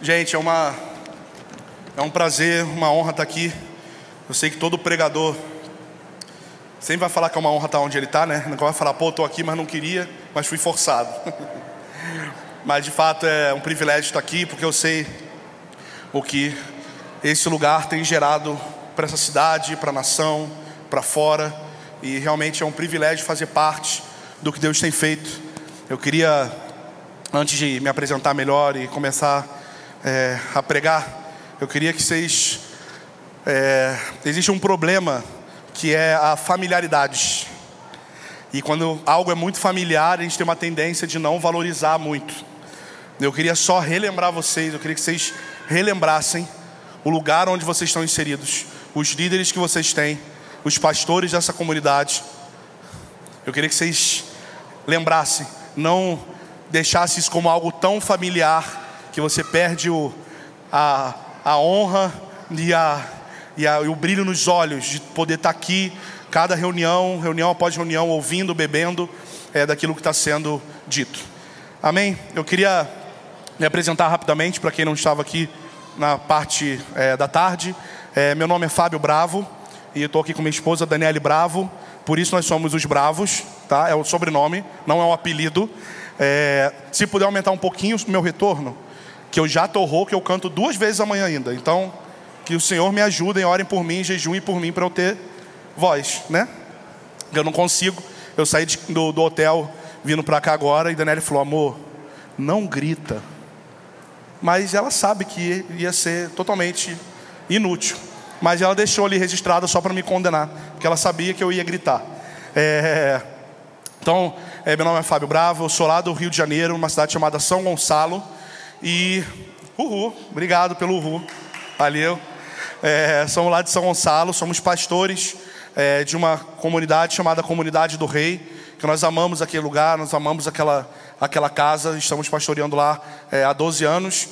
Gente, é uma é um prazer, uma honra estar aqui. Eu sei que todo pregador sempre vai falar que é uma honra estar onde ele está, né? Não vai falar, pô, estou aqui, mas não queria, mas fui forçado. mas de fato é um privilégio estar aqui, porque eu sei o que esse lugar tem gerado para essa cidade, para a nação, para fora, e realmente é um privilégio fazer parte do que Deus tem feito. Eu queria, antes de me apresentar melhor e começar é, a pregar, eu queria que vocês. É, existe um problema que é a familiaridade. E quando algo é muito familiar, a gente tem uma tendência de não valorizar muito. Eu queria só relembrar vocês, eu queria que vocês relembrassem o lugar onde vocês estão inseridos, os líderes que vocês têm, os pastores dessa comunidade. Eu queria que vocês lembrassem, não deixassem isso como algo tão familiar que você perde o, a, a honra e, a, e, a, e o brilho nos olhos de poder estar aqui, cada reunião, reunião após reunião, ouvindo, bebendo é, daquilo que está sendo dito. Amém? Eu queria me apresentar rapidamente para quem não estava aqui na parte é, da tarde. É, meu nome é Fábio Bravo e estou aqui com minha esposa Daniele Bravo. Por isso nós somos os Bravos, tá? É o sobrenome, não é um apelido. É, se puder aumentar um pouquinho o meu retorno, que eu já torrou, que eu canto duas vezes amanhã ainda. Então, que o Senhor me ajude, orem por mim, jejuem por mim para eu ter voz, né? Eu não consigo. Eu saí de, do, do, hotel vindo para cá agora e Daniela falou: amor, não grita. Mas ela sabe que ia ser totalmente inútil. Mas ela deixou ali registrada só para me condenar, porque ela sabia que eu ia gritar. É... Então, é, meu nome é Fábio Bravo, eu sou lá do Rio de Janeiro, uma cidade chamada São Gonçalo. E uhul, obrigado pelo uhul, valeu. É, somos lá de São Gonçalo, somos pastores é, de uma comunidade chamada Comunidade do Rei, que nós amamos aquele lugar, nós amamos aquela, aquela casa, estamos pastoreando lá é, há 12 anos.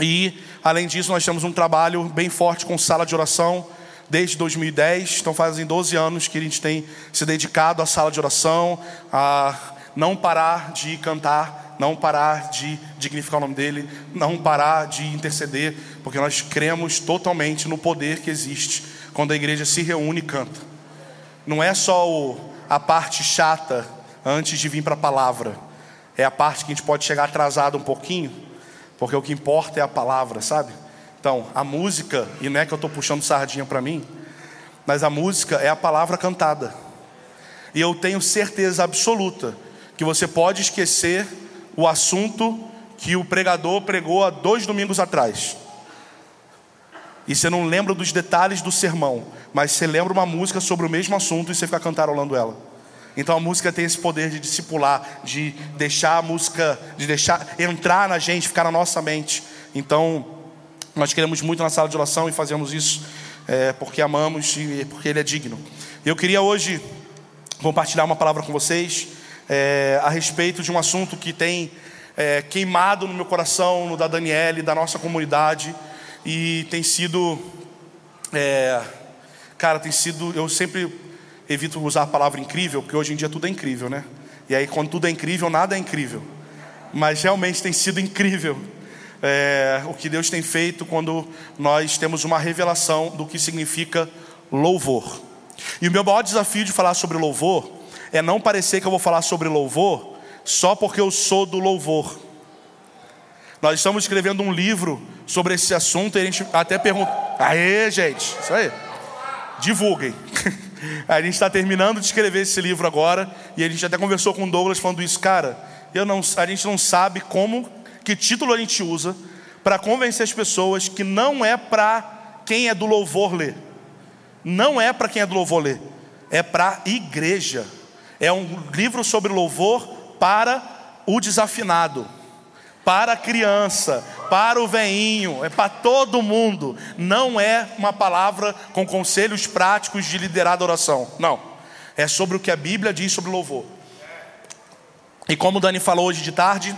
E, além disso, nós temos um trabalho bem forte com sala de oração desde 2010, então fazem 12 anos que a gente tem se dedicado à sala de oração, a não parar de cantar não parar de dignificar o nome dele, não parar de interceder, porque nós cremos totalmente no poder que existe quando a igreja se reúne e canta. Não é só o, a parte chata antes de vir para a palavra, é a parte que a gente pode chegar atrasado um pouquinho, porque o que importa é a palavra, sabe? Então, a música, e não é que eu estou puxando sardinha para mim, mas a música é a palavra cantada. E eu tenho certeza absoluta que você pode esquecer o assunto que o pregador pregou há dois domingos atrás. E você não lembra dos detalhes do sermão, mas você lembra uma música sobre o mesmo assunto e você fica cantarolando ela. Então a música tem esse poder de discipular, de deixar a música, de deixar entrar na gente, ficar na nossa mente. Então nós queremos muito na sala de oração e fazemos isso é, porque amamos e porque Ele é digno. Eu queria hoje compartilhar uma palavra com vocês é, a respeito de um assunto que tem é, queimado no meu coração, no da Daniele, da nossa comunidade, e tem sido, é, cara, tem sido, eu sempre evito usar a palavra incrível, porque hoje em dia tudo é incrível, né? E aí, quando tudo é incrível, nada é incrível, mas realmente tem sido incrível. É, o que Deus tem feito quando nós temos uma revelação do que significa louvor. E o meu maior desafio de falar sobre louvor é não parecer que eu vou falar sobre louvor só porque eu sou do louvor. Nós estamos escrevendo um livro sobre esse assunto e a gente até pergunta. Aê, gente, isso aí. Divulguem. A gente está terminando de escrever esse livro agora e a gente até conversou com o Douglas falando isso, cara. Eu não, a gente não sabe como, que título a gente usa para convencer as pessoas que não é para quem é do louvor ler. Não é para quem é do louvor ler. É para igreja. É um livro sobre louvor para o desafinado, para a criança, para o veinho, é para todo mundo. Não é uma palavra com conselhos práticos de liderar a oração. Não. É sobre o que a Bíblia diz sobre louvor. E como o Dani falou hoje de tarde,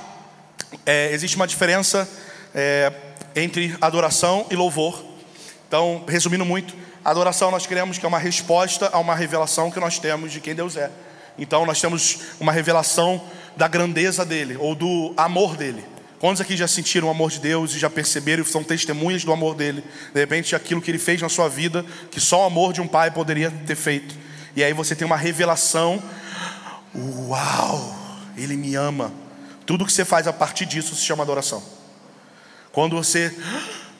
é, existe uma diferença é, entre adoração e louvor. Então, resumindo muito, adoração nós queremos que é uma resposta a uma revelação que nós temos de quem Deus é. Então nós temos uma revelação da grandeza dele ou do amor dele. Quantos aqui já sentiram o amor de Deus e já perceberam e são testemunhas do amor dele? De repente, aquilo que ele fez na sua vida, que só o amor de um pai poderia ter feito. E aí você tem uma revelação: Uau, ele me ama. Tudo que você faz a partir disso se chama adoração. Quando você,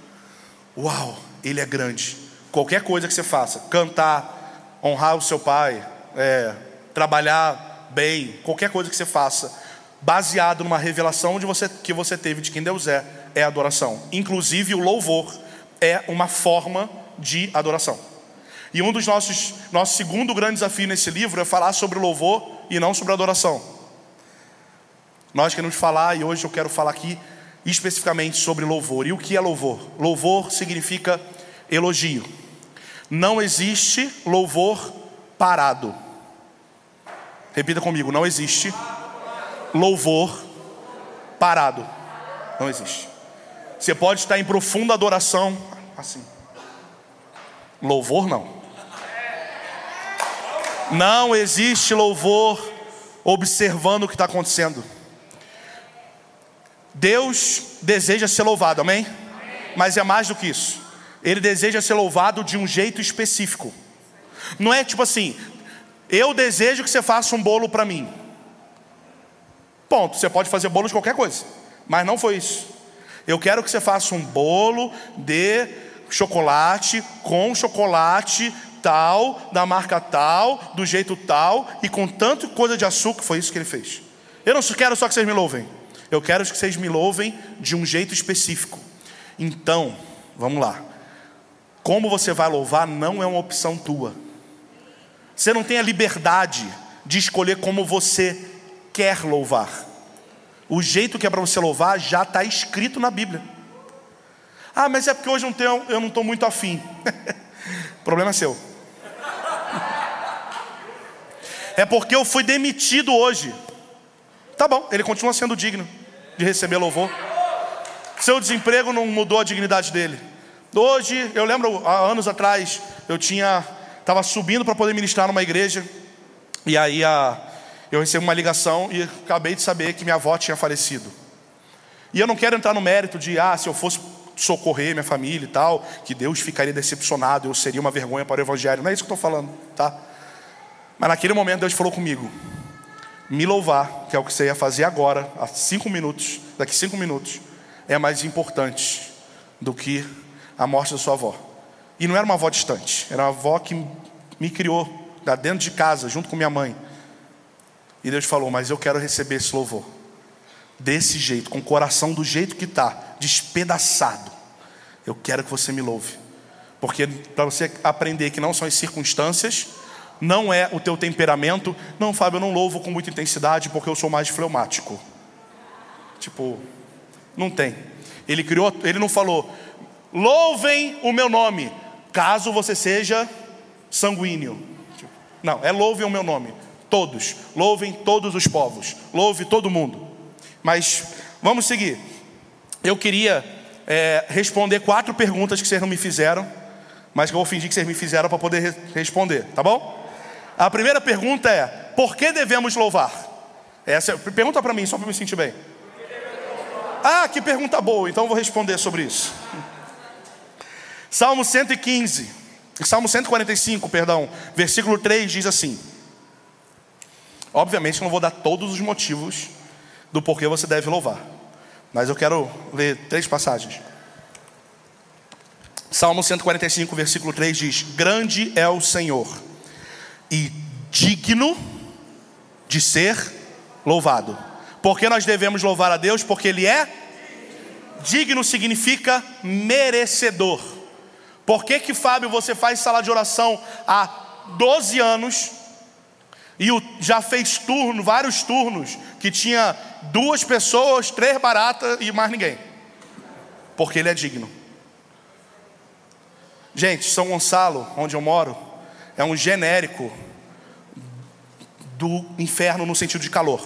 uau, ele é grande. Qualquer coisa que você faça, cantar, honrar o seu pai, é, trabalhar bem, qualquer coisa que você faça, baseado numa revelação de você, que você teve de quem Deus é, é adoração. Inclusive o louvor é uma forma de adoração. E um dos nossos nosso segundo grande desafio nesse livro é falar sobre louvor e não sobre adoração. Nós queremos falar e hoje eu quero falar aqui especificamente sobre louvor. E o que é louvor? Louvor significa elogio. Não existe louvor parado. Repita comigo: não existe louvor parado. Não existe. Você pode estar em profunda adoração, assim. Louvor não. Não existe louvor observando o que está acontecendo. Deus deseja ser louvado, amém? Mas é mais do que isso. Ele deseja ser louvado de um jeito específico. Não é tipo assim, eu desejo que você faça um bolo para mim. Ponto. Você pode fazer bolo de qualquer coisa, mas não foi isso. Eu quero que você faça um bolo de chocolate com chocolate tal, da marca tal, do jeito tal e com tanto coisa de açúcar. Foi isso que ele fez. Eu não quero só que vocês me louvem. Eu quero que vocês me louvem de um jeito específico. Então, vamos lá. Como você vai louvar não é uma opção tua. Você não tem a liberdade de escolher como você quer louvar. O jeito que é para você louvar já está escrito na Bíblia. Ah, mas é porque hoje não tenho, eu não estou muito afim. Problema seu. É porque eu fui demitido hoje. Tá bom, ele continua sendo digno de receber louvor. Seu desemprego não mudou a dignidade dele. Hoje, eu lembro, há anos atrás, eu tinha, estava subindo para poder ministrar numa igreja, e aí a, eu recebi uma ligação e acabei de saber que minha avó tinha falecido. E eu não quero entrar no mérito de, ah, se eu fosse socorrer minha família e tal, que Deus ficaria decepcionado, eu seria uma vergonha para o evangelho. Não é isso que eu estou falando, tá? Mas naquele momento Deus falou comigo: me louvar, que é o que você ia fazer agora, há cinco minutos, daqui cinco minutos, é mais importante do que a morte da sua avó. E não era uma avó distante, era uma avó que me criou da dentro de casa, junto com minha mãe. E Deus falou: Mas eu quero receber esse louvor. Desse jeito, com o coração do jeito que está, despedaçado. Eu quero que você me louve. Porque para você aprender que não são as circunstâncias, não é o teu temperamento. Não, Fábio, eu não louvo com muita intensidade porque eu sou mais fleumático. Tipo, não tem. Ele criou, ele não falou, louvem o meu nome, caso você seja sanguíneo. Não, é louvem o meu nome. Todos, louvem todos os povos, louve todo mundo. Mas vamos seguir. Eu queria é, responder quatro perguntas que vocês não me fizeram, mas que eu vou fingir que vocês me fizeram para poder re responder, tá bom? A primeira pergunta é: por que devemos louvar? Essa pergunta para mim, só para me sentir bem. Ah, que pergunta boa, então eu vou responder sobre isso. Salmo 115, Salmo 145, perdão, versículo 3 diz assim: Obviamente eu não vou dar todos os motivos do porquê você deve louvar. Mas eu quero ler três passagens. Salmo 145, versículo 3 diz: Grande é o Senhor e digno de ser louvado. Por que nós devemos louvar a Deus? Porque Ele é digno significa merecedor. Por que que Fábio você faz sala de oração há 12 anos e já fez turno, vários turnos, que tinha duas pessoas, três baratas e mais ninguém. Porque ele é digno. Gente, São Gonçalo, onde eu moro, é um genérico do inferno no sentido de calor.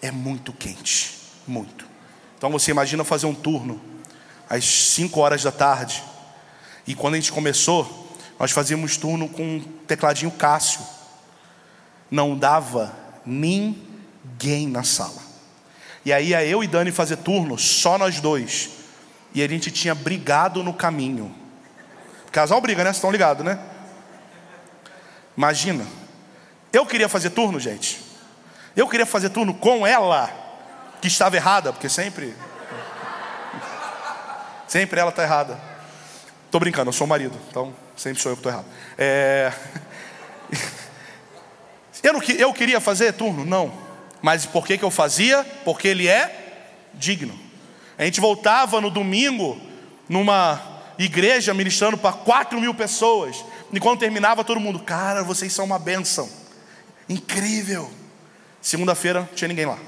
É muito quente, muito. Então você imagina fazer um turno às 5 horas da tarde. E quando a gente começou, nós fazíamos turno com um tecladinho Cássio não dava ninguém na sala. E aí ia eu e Dani fazer turno, só nós dois. E a gente tinha brigado no caminho. Casal briga, né? Vocês estão ligados, né? Imagina. Eu queria fazer turno, gente. Eu queria fazer turno com ela, que estava errada, porque sempre. Sempre ela está errada. Estou brincando, eu sou o marido, então sempre sou eu que estou errado. É... Eu, não, eu queria fazer turno? Não. Mas por que, que eu fazia? Porque ele é digno. A gente voltava no domingo, numa igreja, ministrando para 4 mil pessoas. E quando terminava, todo mundo, cara, vocês são uma bênção. Incrível. Segunda-feira não tinha ninguém lá.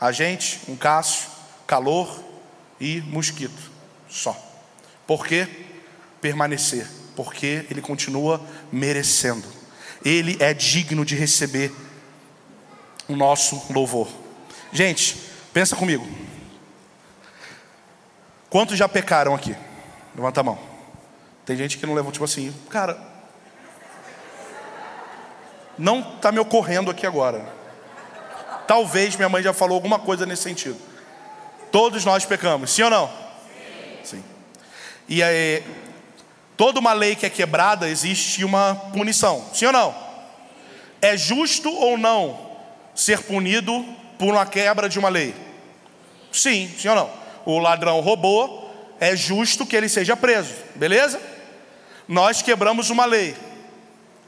A gente, um Cássio, calor e mosquito. Só. Por que permanecer? Porque ele continua merecendo. Ele é digno de receber o nosso louvor. Gente, pensa comigo. Quantos já pecaram aqui? Levanta a mão. Tem gente que não levou, tipo assim, cara. Não está me ocorrendo aqui agora. Talvez minha mãe já falou alguma coisa nesse sentido. Todos nós pecamos, sim ou não? Sim. sim. E aí, toda uma lei que é quebrada, existe uma punição, sim ou não? É justo ou não ser punido por uma quebra de uma lei? Sim, sim ou não? O ladrão roubou, é justo que ele seja preso, beleza? Nós quebramos uma lei,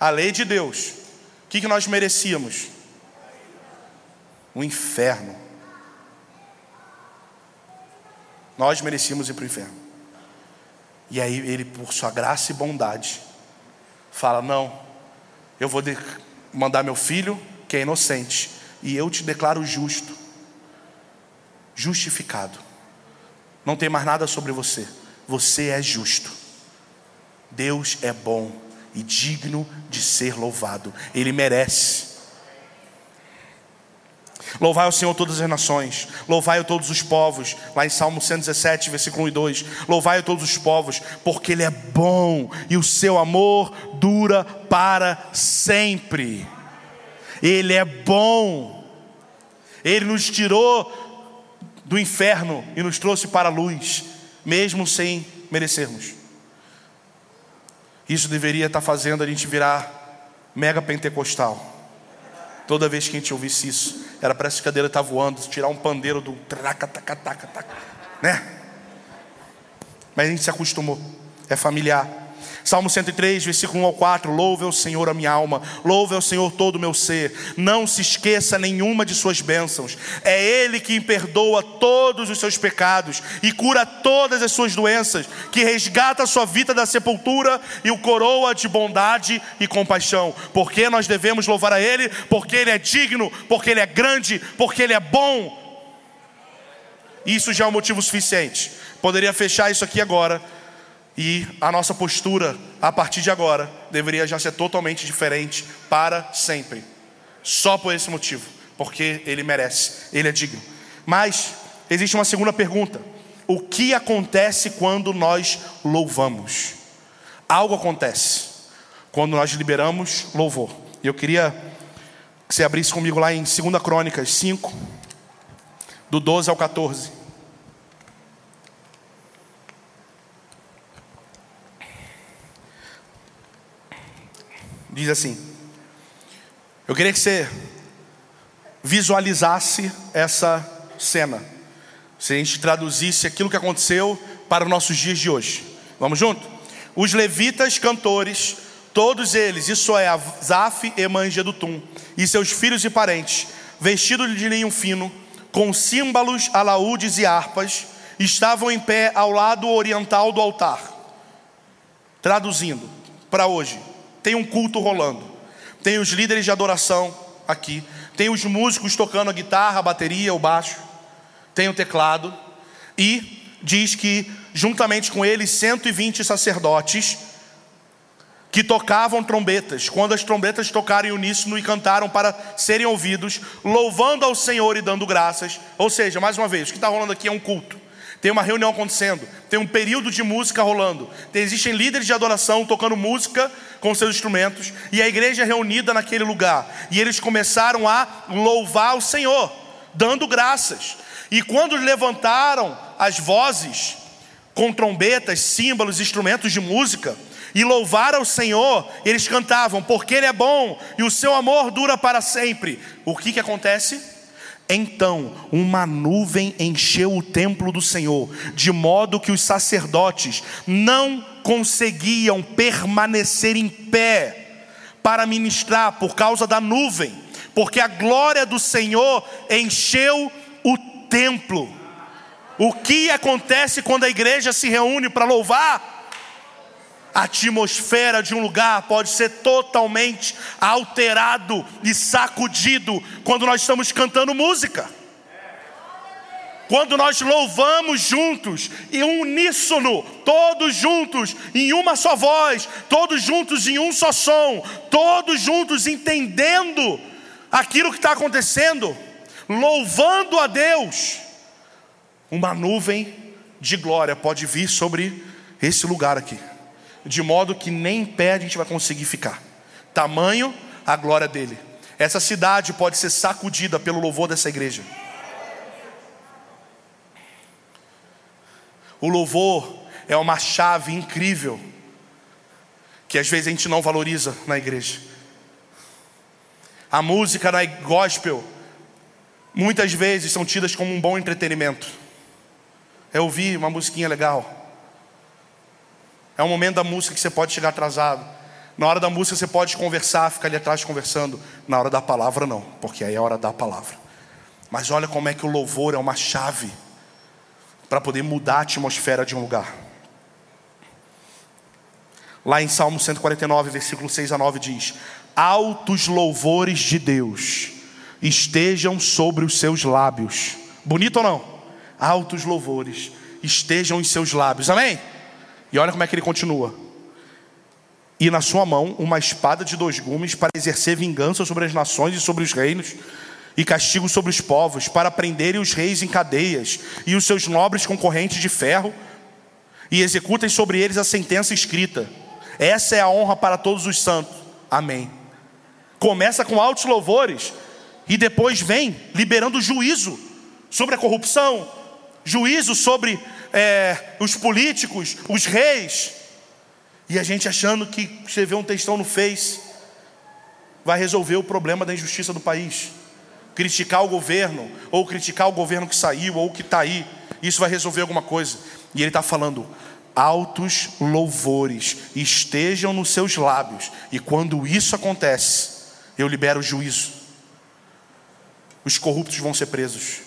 a lei de Deus. O que, que nós merecíamos? O inferno. Nós merecíamos ir para o inferno. E aí ele, por sua graça e bondade, fala: Não, eu vou mandar meu filho que é inocente, e eu te declaro justo, justificado. Não tem mais nada sobre você, você é justo. Deus é bom e digno de ser louvado, Ele merece. Louvai ao Senhor todas as nações, louvai a todos os povos, lá em Salmo 117, versículo 1 e 2. Louvai a todos os povos, porque Ele é bom e o seu amor dura para sempre. Ele é bom. Ele nos tirou do inferno e nos trouxe para a luz, mesmo sem merecermos. Isso deveria estar fazendo a gente virar mega pentecostal. Toda vez que a gente ouvisse isso, era para essa cadeira estar voando, tirar um pandeiro do traca, taca, taca, taca, né? Mas a gente se acostumou, é familiar. Salmo 103, versículo 1 ao 4: Louve ao Senhor a minha alma, louve ao Senhor todo o meu ser, não se esqueça nenhuma de suas bênçãos. É Ele que perdoa todos os seus pecados e cura todas as suas doenças, que resgata a sua vida da sepultura e o coroa de bondade e compaixão. Porque nós devemos louvar a Ele? Porque Ele é digno, porque Ele é grande, porque Ele é bom. Isso já é um motivo suficiente. Poderia fechar isso aqui agora e a nossa postura, a partir de agora, deveria já ser totalmente diferente para sempre. Só por esse motivo, porque ele merece, ele é digno. Mas existe uma segunda pergunta: o que acontece quando nós louvamos? Algo acontece quando nós liberamos louvor. E eu queria que você abrisse comigo lá em 2 Crônicas 5, do 12 ao 14. Diz assim: Eu queria que você visualizasse essa cena, se a gente traduzisse aquilo que aconteceu para os nossos dias de hoje. Vamos junto? Os levitas cantores, todos eles, isso é Zaf e Manjedutum, e seus filhos e parentes, vestidos de linho fino, com símbolos, alaúdes e harpas, estavam em pé ao lado oriental do altar. Traduzindo para hoje, tem um culto rolando, tem os líderes de adoração aqui, tem os músicos tocando a guitarra, a bateria, o baixo, tem o teclado, e diz que juntamente com eles 120 sacerdotes que tocavam trombetas, quando as trombetas tocaram em uníssono e cantaram para serem ouvidos, louvando ao Senhor e dando graças. Ou seja, mais uma vez, o que está rolando aqui é um culto tem uma reunião acontecendo, tem um período de música rolando, tem, existem líderes de adoração tocando música com seus instrumentos, e a igreja é reunida naquele lugar, e eles começaram a louvar o Senhor, dando graças. E quando levantaram as vozes, com trombetas, símbolos, instrumentos de música, e louvaram o Senhor, eles cantavam, porque Ele é bom e o seu amor dura para sempre. O que, que acontece? Então uma nuvem encheu o templo do Senhor, de modo que os sacerdotes não conseguiam permanecer em pé para ministrar por causa da nuvem, porque a glória do Senhor encheu o templo. O que acontece quando a igreja se reúne para louvar? A atmosfera de um lugar pode ser totalmente alterado e sacudido quando nós estamos cantando música. Quando nós louvamos juntos, em uníssono, todos juntos, em uma só voz, todos juntos em um só som, todos juntos entendendo aquilo que está acontecendo, louvando a Deus, uma nuvem de glória pode vir sobre esse lugar aqui, de modo que nem em pé a gente vai conseguir ficar. Tamanho a glória dele. Essa cidade pode ser sacudida pelo louvor dessa igreja. O louvor é uma chave incrível que às vezes a gente não valoriza na igreja. A música na gospel muitas vezes são tidas como um bom entretenimento. É ouvir uma musiquinha legal. É um momento da música que você pode chegar atrasado. Na hora da música você pode conversar, ficar ali atrás conversando. Na hora da palavra não, porque aí é a hora da palavra. Mas olha como é que o louvor é uma chave para poder mudar a atmosfera de um lugar. Lá em Salmo 149, versículo 6 a 9 diz: Altos louvores de Deus estejam sobre os seus lábios. Bonito ou não? Altos louvores estejam em seus lábios. Amém? E olha como é que ele continua. E na sua mão uma espada de dois gumes para exercer vingança sobre as nações e sobre os reinos e castigo sobre os povos, para prenderem os reis em cadeias e os seus nobres concorrentes de ferro, e executem sobre eles a sentença escrita. Essa é a honra para todos os santos. Amém. Começa com altos louvores e depois vem liberando juízo sobre a corrupção, juízo sobre é, os políticos, os reis. E a gente achando que escrever um textão no Face vai resolver o problema da injustiça do país criticar o governo, ou criticar o governo que saiu, ou que está aí, isso vai resolver alguma coisa. E ele está falando, altos louvores estejam nos seus lábios, e quando isso acontece, eu libero o juízo. Os corruptos vão ser presos.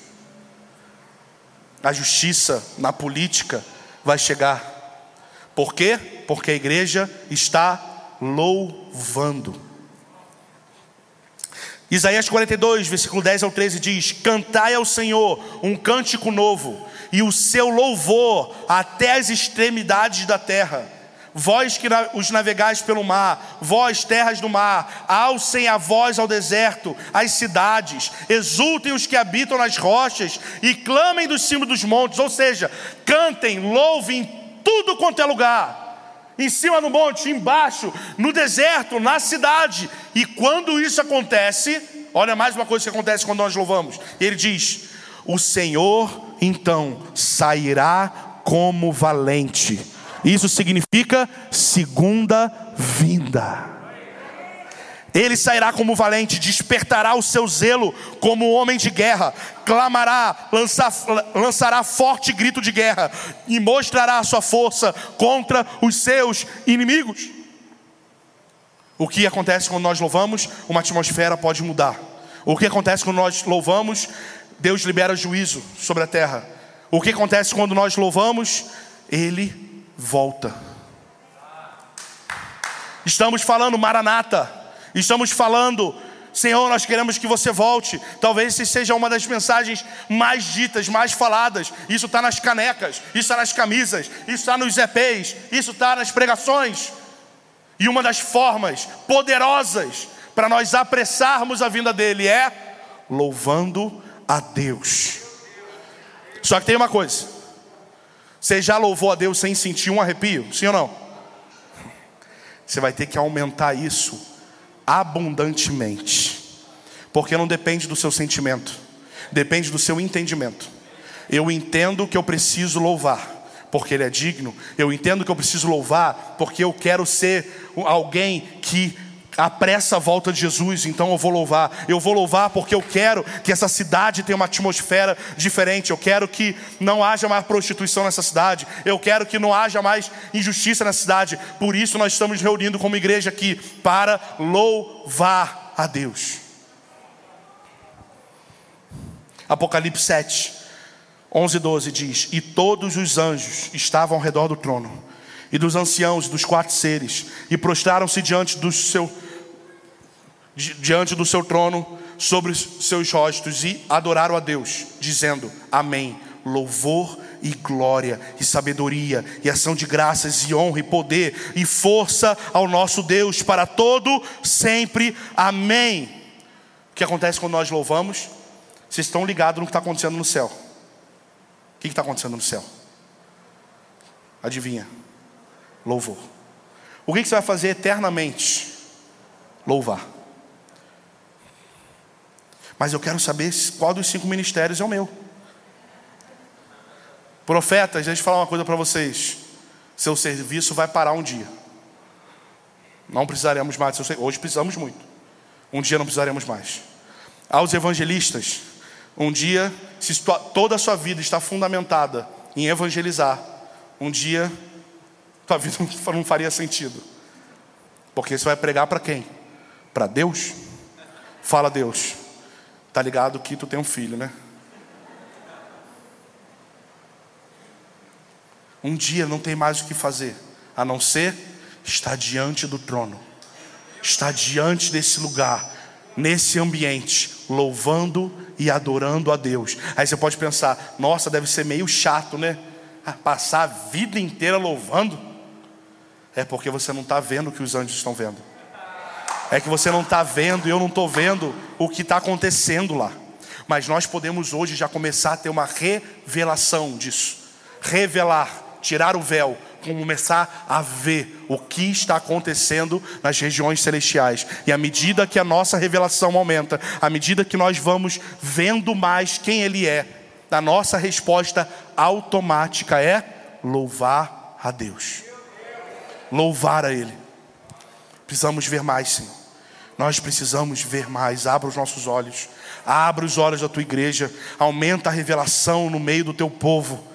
A justiça na política vai chegar. Por quê? Porque a igreja está louvando. Isaías 42, versículo 10 ao 13 diz: Cantai ao Senhor um cântico novo, e o seu louvor até as extremidades da terra. Vós que os navegais pelo mar, vós terras do mar, alcem a voz ao deserto, às cidades, exultem os que habitam nas rochas e clamem dos cimos dos montes, ou seja, cantem, louvem tudo quanto é lugar em cima do monte, embaixo, no deserto, na cidade. E quando isso acontece, olha mais uma coisa que acontece quando nós louvamos. Ele diz: O Senhor então sairá como valente. Isso significa segunda vinda. Ele sairá como valente, despertará o seu zelo como homem de guerra, clamará, lançar, lançará forte grito de guerra e mostrará a sua força contra os seus inimigos. O que acontece quando nós louvamos? Uma atmosfera pode mudar. O que acontece quando nós louvamos? Deus libera juízo sobre a terra. O que acontece quando nós louvamos? Ele volta. Estamos falando Maranata. Estamos falando, Senhor, nós queremos que você volte. Talvez essa seja uma das mensagens mais ditas, mais faladas. Isso está nas canecas, isso está nas camisas, isso está nos EPs, isso está nas pregações. E uma das formas poderosas para nós apressarmos a vinda dele é louvando a Deus. Só que tem uma coisa: você já louvou a Deus sem sentir um arrepio? Sim ou não? Você vai ter que aumentar isso abundantemente, porque não depende do seu sentimento, depende do seu entendimento. Eu entendo que eu preciso louvar porque Ele é digno. Eu entendo que eu preciso louvar, porque eu quero ser alguém que apressa a volta de Jesus, então eu vou louvar. Eu vou louvar porque eu quero que essa cidade tenha uma atmosfera diferente. Eu quero que não haja mais prostituição nessa cidade. Eu quero que não haja mais injustiça nessa cidade. Por isso nós estamos reunindo como igreja aqui para louvar a Deus. Apocalipse 7, 11 e 12 diz: E todos os anjos estavam ao redor do trono, e dos anciãos e dos quatro seres, e prostraram-se diante do diante do seu trono sobre os seus rostos e adoraram a Deus, dizendo: Amém. Louvor e glória e sabedoria e ação de graças e honra e poder e força ao nosso Deus para todo sempre. Amém. O que acontece quando nós louvamos? Vocês estão ligados no que está acontecendo no céu. O que está acontecendo no céu? Adivinha? Louvor. O que você vai fazer eternamente? Louvar. Mas eu quero saber qual dos cinco ministérios é o meu. Profetas, deixa eu falar uma coisa para vocês. Seu serviço vai parar um dia. Não precisaremos mais. Hoje precisamos muito. Um dia não precisaremos mais. Aos evangelistas, um dia, se toda a sua vida está fundamentada em evangelizar, um dia tua vida não faria sentido. Porque você vai pregar para quem? Para Deus? Fala Deus. Tá ligado que tu tem um filho, né? Um dia não tem mais o que fazer, a não ser estar diante do trono, estar diante desse lugar, nesse ambiente, louvando e adorando a Deus. Aí você pode pensar, nossa, deve ser meio chato, né? Ah, passar a vida inteira louvando. É porque você não está vendo o que os anjos estão vendo. É que você não está vendo e eu não estou vendo o que está acontecendo lá. Mas nós podemos hoje já começar a ter uma revelação disso. Revelar, tirar o véu, começar a ver o que está acontecendo nas regiões celestiais. E à medida que a nossa revelação aumenta, à medida que nós vamos vendo mais quem Ele é, a nossa resposta automática é louvar a Deus. Louvar a Ele. Precisamos ver mais, Senhor. Nós precisamos ver mais. Abra os nossos olhos. Abra os olhos da tua igreja. Aumenta a revelação no meio do teu povo.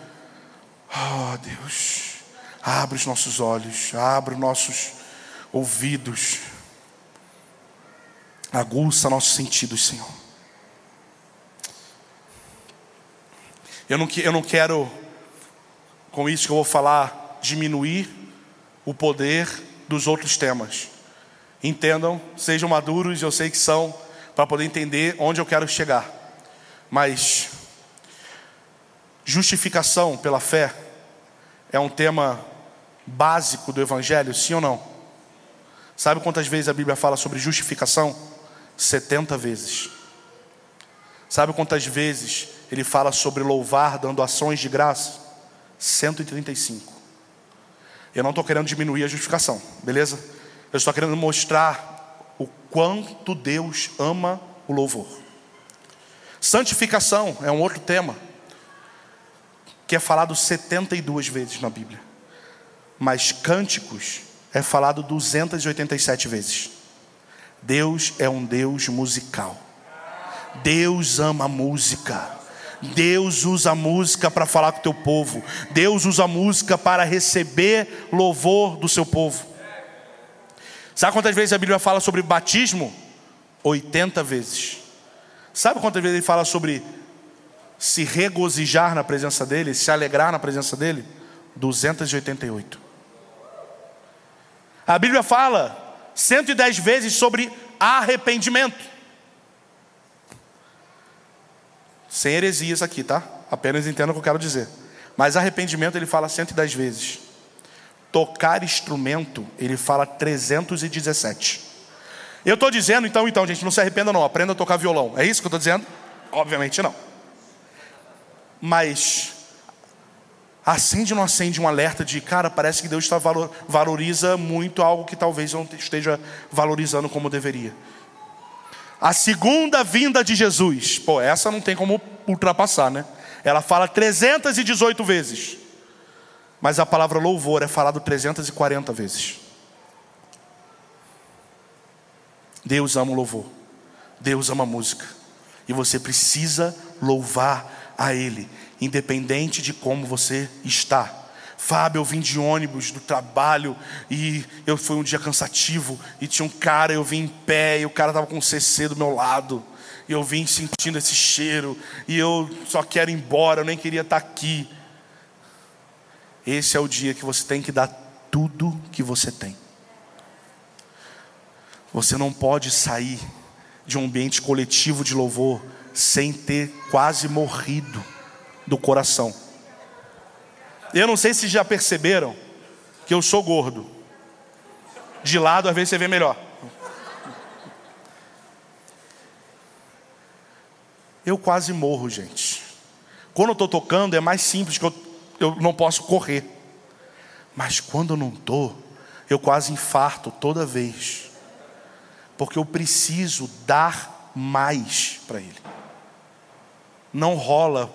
Oh, Deus. Abra os nossos olhos. Abra os nossos ouvidos. Aguça nossos sentidos, Senhor. Eu não, eu não quero, com isso que eu vou falar, diminuir o poder dos outros temas entendam, sejam maduros, eu sei que são, para poder entender onde eu quero chegar. Mas justificação pela fé é um tema básico do Evangelho, sim ou não? Sabe quantas vezes a Bíblia fala sobre justificação? 70 vezes. Sabe quantas vezes ele fala sobre louvar dando ações de graça? 135. Eu não estou querendo diminuir a justificação, beleza? Eu estou querendo mostrar o quanto Deus ama o louvor. Santificação é um outro tema que é falado 72 vezes na Bíblia. Mas cânticos é falado 287 vezes. Deus é um Deus musical. Deus ama música. Deus usa a música para falar com o teu povo. Deus usa a música para receber louvor do seu povo. Sabe quantas vezes a Bíblia fala sobre batismo? 80 vezes. Sabe quantas vezes ele fala sobre se regozijar na presença dele, se alegrar na presença dele? 288. A Bíblia fala 110 vezes sobre arrependimento. Sem heresias aqui, tá? Apenas entenda o que eu quero dizer. Mas arrependimento ele fala 110 vezes. Tocar instrumento, ele fala 317. Eu estou dizendo, então, então, gente, não se arrependa não, aprenda a tocar violão. É isso que eu estou dizendo? Obviamente não. Mas acende ou não acende um alerta de, cara, parece que Deus está valor, valoriza muito algo que talvez eu não esteja valorizando como deveria. A segunda vinda de Jesus, pô, essa não tem como ultrapassar, né? ela fala 318 vezes. Mas a palavra louvor é falado 340 vezes. Deus ama o louvor. Deus ama a música. E você precisa louvar a Ele, independente de como você está. Fábio, eu vim de ônibus do trabalho e eu foi um dia cansativo e tinha um cara, eu vim em pé e o cara estava com um CC do meu lado. E eu vim sentindo esse cheiro e eu só quero ir embora, eu nem queria estar aqui. Esse é o dia que você tem que dar tudo que você tem. Você não pode sair de um ambiente coletivo de louvor sem ter quase morrido do coração. Eu não sei se já perceberam que eu sou gordo. De lado, às vezes você vê melhor. Eu quase morro, gente. Quando eu estou tocando é mais simples, que eu, eu não posso correr. Mas quando eu não estou, eu quase infarto toda vez porque eu preciso dar mais para Ele. Não rola.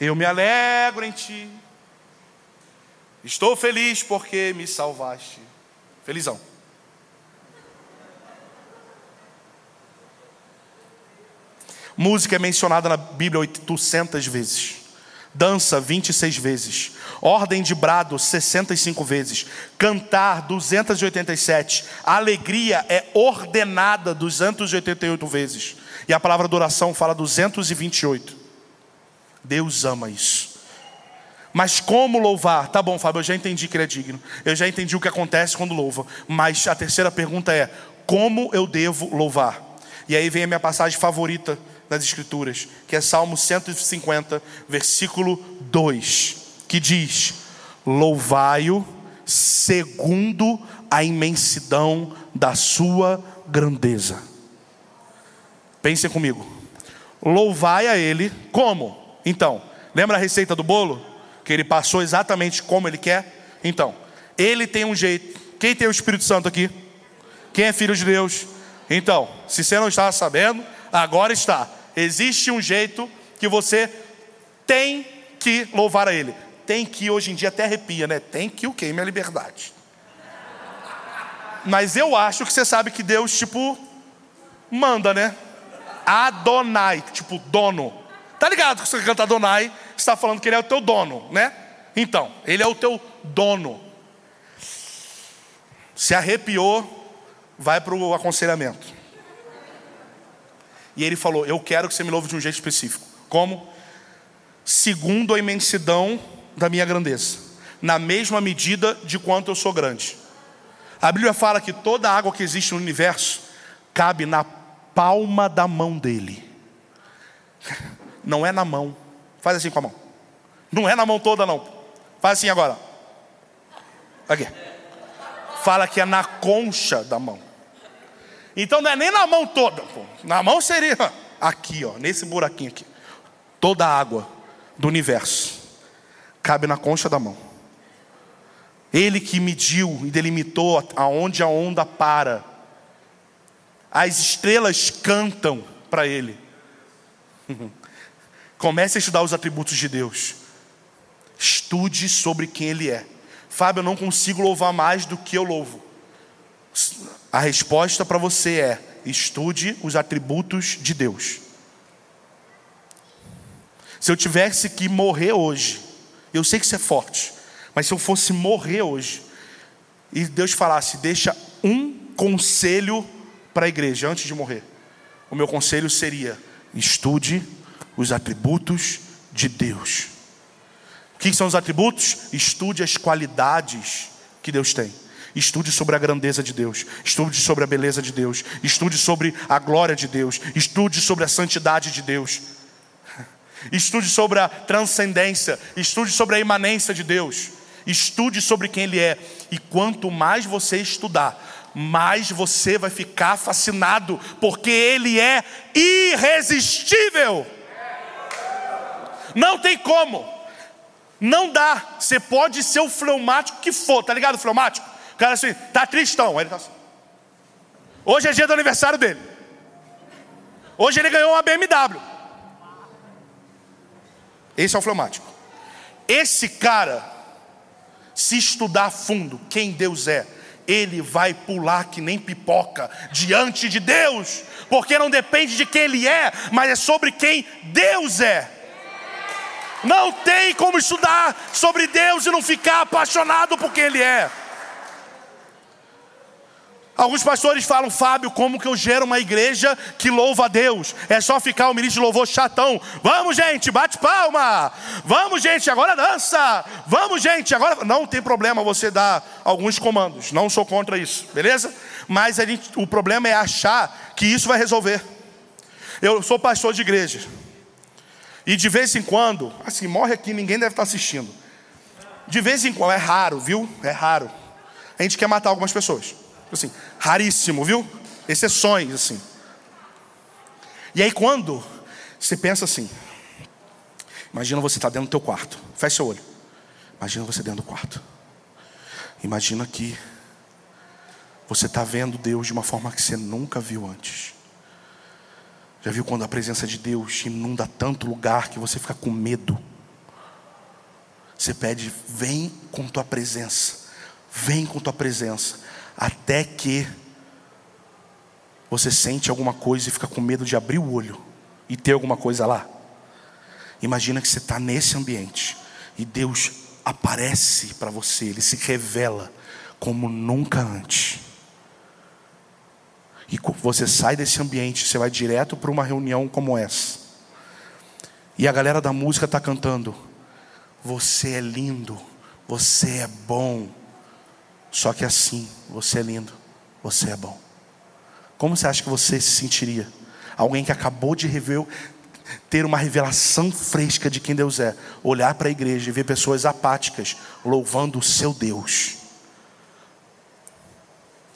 Eu me alegro em Ti. Estou feliz porque me salvaste. Felizão. Música é mencionada na Bíblia 800 vezes. Dança 26 vezes. Ordem de brado 65 vezes. Cantar 287. A alegria é ordenada 288 vezes. E a palavra adoração fala 228. Deus ama isso. Mas como louvar? Tá bom, Fábio, eu já entendi que ele é digno. Eu já entendi o que acontece quando louva. Mas a terceira pergunta é: como eu devo louvar? E aí vem a minha passagem favorita das Escrituras, que é Salmo 150, versículo 2, que diz: Louvai-o segundo a imensidão da sua grandeza. Pensem comigo. Louvai a Ele como? Então, lembra a receita do bolo? Que ele passou exatamente como ele quer? Então, ele tem um jeito. Quem tem o Espírito Santo aqui? Quem é filho de Deus? Então, se você não estava sabendo, agora está Existe um jeito que você tem que louvar a Ele. Tem que, hoje em dia até arrepia, né? Tem que o quê? Minha liberdade. Mas eu acho que você sabe que Deus, tipo, manda, né? Adonai, tipo, dono. Tá ligado que você canta Adonai, você está falando que ele é o teu dono, né? Então, ele é o teu dono. Se arrepiou, vai para o aconselhamento. E ele falou: Eu quero que você me louve de um jeito específico. Como? Segundo a imensidão da minha grandeza, na mesma medida de quanto eu sou grande. A Bíblia fala que toda a água que existe no universo cabe na palma da mão dele. Não é na mão. Faz assim com a mão. Não é na mão toda, não. Faz assim agora. Aqui. Fala que é na concha da mão. Então não é nem na mão toda, pô. na mão seria aqui, ó, nesse buraquinho aqui. Toda a água do universo cabe na concha da mão. Ele que mediu e delimitou aonde a onda para. As estrelas cantam para ele. Comece a estudar os atributos de Deus. Estude sobre quem ele é. Fábio, eu não consigo louvar mais do que eu louvo. A resposta para você é: estude os atributos de Deus. Se eu tivesse que morrer hoje, eu sei que isso é forte, mas se eu fosse morrer hoje, e Deus falasse, deixa um conselho para a igreja antes de morrer, o meu conselho seria: estude os atributos de Deus. O que são os atributos? Estude as qualidades que Deus tem. Estude sobre a grandeza de Deus, estude sobre a beleza de Deus, estude sobre a glória de Deus, estude sobre a santidade de Deus, estude sobre a transcendência, estude sobre a imanência de Deus, estude sobre quem Ele é, e quanto mais você estudar, mais você vai ficar fascinado, porque Ele é irresistível. Não tem como, não dá. Você pode ser o fleumático que for, tá ligado? Fleumático? O cara assim, tá tristão. Aí ele tá assim. Hoje é dia do aniversário dele. Hoje ele ganhou uma BMW. Esse é o fleumático. Esse cara, se estudar a fundo quem Deus é, ele vai pular que nem pipoca diante de Deus, porque não depende de quem ele é, mas é sobre quem Deus é. Não tem como estudar sobre Deus e não ficar apaixonado por quem Ele é. Alguns pastores falam, Fábio, como que eu gero uma igreja que louva a Deus? É só ficar o ministro de louvor chatão. Vamos, gente, bate palma. Vamos, gente, agora dança. Vamos, gente, agora. Não tem problema você dar alguns comandos. Não sou contra isso, beleza? Mas gente, o problema é achar que isso vai resolver. Eu sou pastor de igreja. E de vez em quando, assim, morre aqui, ninguém deve estar assistindo. De vez em quando, é raro, viu? É raro. A gente quer matar algumas pessoas. Assim, raríssimo, viu? Exceções, assim. E aí quando você pensa assim, imagina você estar tá dentro do teu quarto, fecha seu olho. Imagina você dentro do quarto. Imagina que você está vendo Deus de uma forma que você nunca viu antes. Já viu quando a presença de Deus inunda tanto lugar que você fica com medo? Você pede, vem com tua presença, vem com tua presença até que você sente alguma coisa e fica com medo de abrir o olho e ter alguma coisa lá. Imagina que você está nesse ambiente e Deus aparece para você, Ele se revela como nunca antes. E você sai desse ambiente, você vai direto para uma reunião como essa. E a galera da música está cantando: Você é lindo, você é bom, só que assim, você é lindo, você é bom. Como você acha que você se sentiria? Alguém que acabou de rever, ter uma revelação fresca de quem Deus é, olhar para a igreja e ver pessoas apáticas louvando o seu Deus.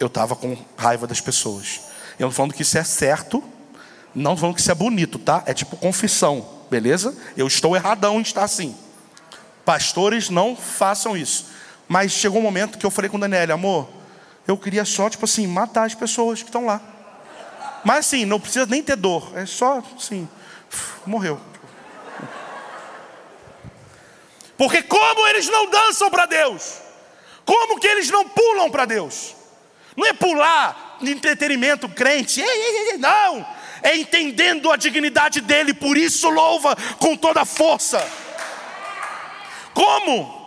Eu estava com raiva das pessoas. Eu não falando que isso é certo, não falando que isso é bonito, tá? É tipo confissão, beleza? Eu estou erradão em estar assim. Pastores não façam isso. Mas chegou um momento que eu falei com Daniela, amor, eu queria só, tipo assim, matar as pessoas que estão lá. Mas assim, não precisa nem ter dor, é só assim, morreu. Porque como eles não dançam para Deus? Como que eles não pulam para Deus? Não é pular entretenimento crente, não, é entendendo a dignidade dele, por isso louva com toda a força. Como?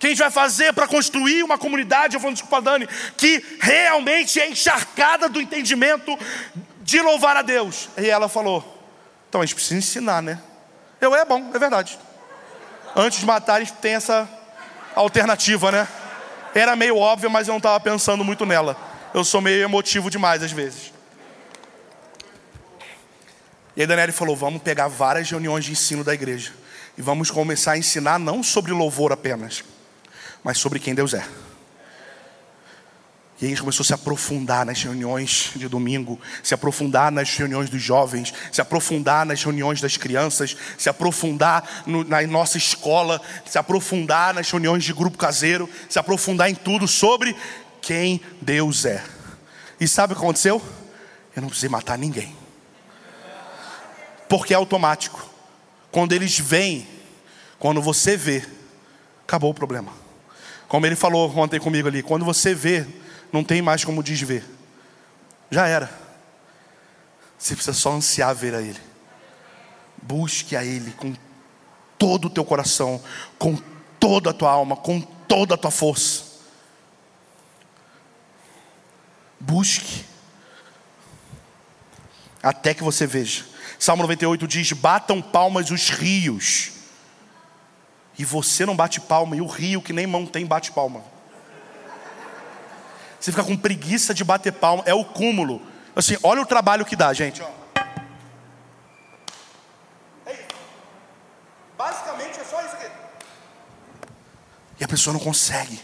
Que a gente vai fazer para construir uma comunidade, eu falando isso com a Dani, que realmente é encharcada do entendimento de louvar a Deus. E ela falou: então a gente precisa ensinar, né? Eu, é bom, é verdade. Antes de matar, a gente tem essa alternativa, né? Era meio óbvio, mas eu não estava pensando muito nela. Eu sou meio emotivo demais às vezes. E aí Daniela falou: vamos pegar várias reuniões de ensino da igreja. E vamos começar a ensinar não sobre louvor apenas, mas sobre quem Deus é. E aí a gente começou a se aprofundar nas reuniões de domingo, se aprofundar nas reuniões dos jovens, se aprofundar nas reuniões das crianças, se aprofundar no, na nossa escola, se aprofundar nas reuniões de grupo caseiro, se aprofundar em tudo sobre quem Deus é. E sabe o que aconteceu? Eu não precisei matar ninguém. Porque é automático. Quando eles vêm, quando você vê, acabou o problema. Como ele falou ontem comigo ali, quando você vê, não tem mais como desver. Já era. Você precisa só ansiar ver a Ele. Busque a Ele com todo o teu coração, com toda a tua alma, com toda a tua força. Busque. Até que você veja. Salmo 98 diz: Batam palmas os rios e você não bate palma, e o rio que nem mão tem bate palma. Você fica com preguiça de bater palma, é o cúmulo. Assim, olha o trabalho que dá, gente. Basicamente é só isso aqui. E a pessoa não consegue.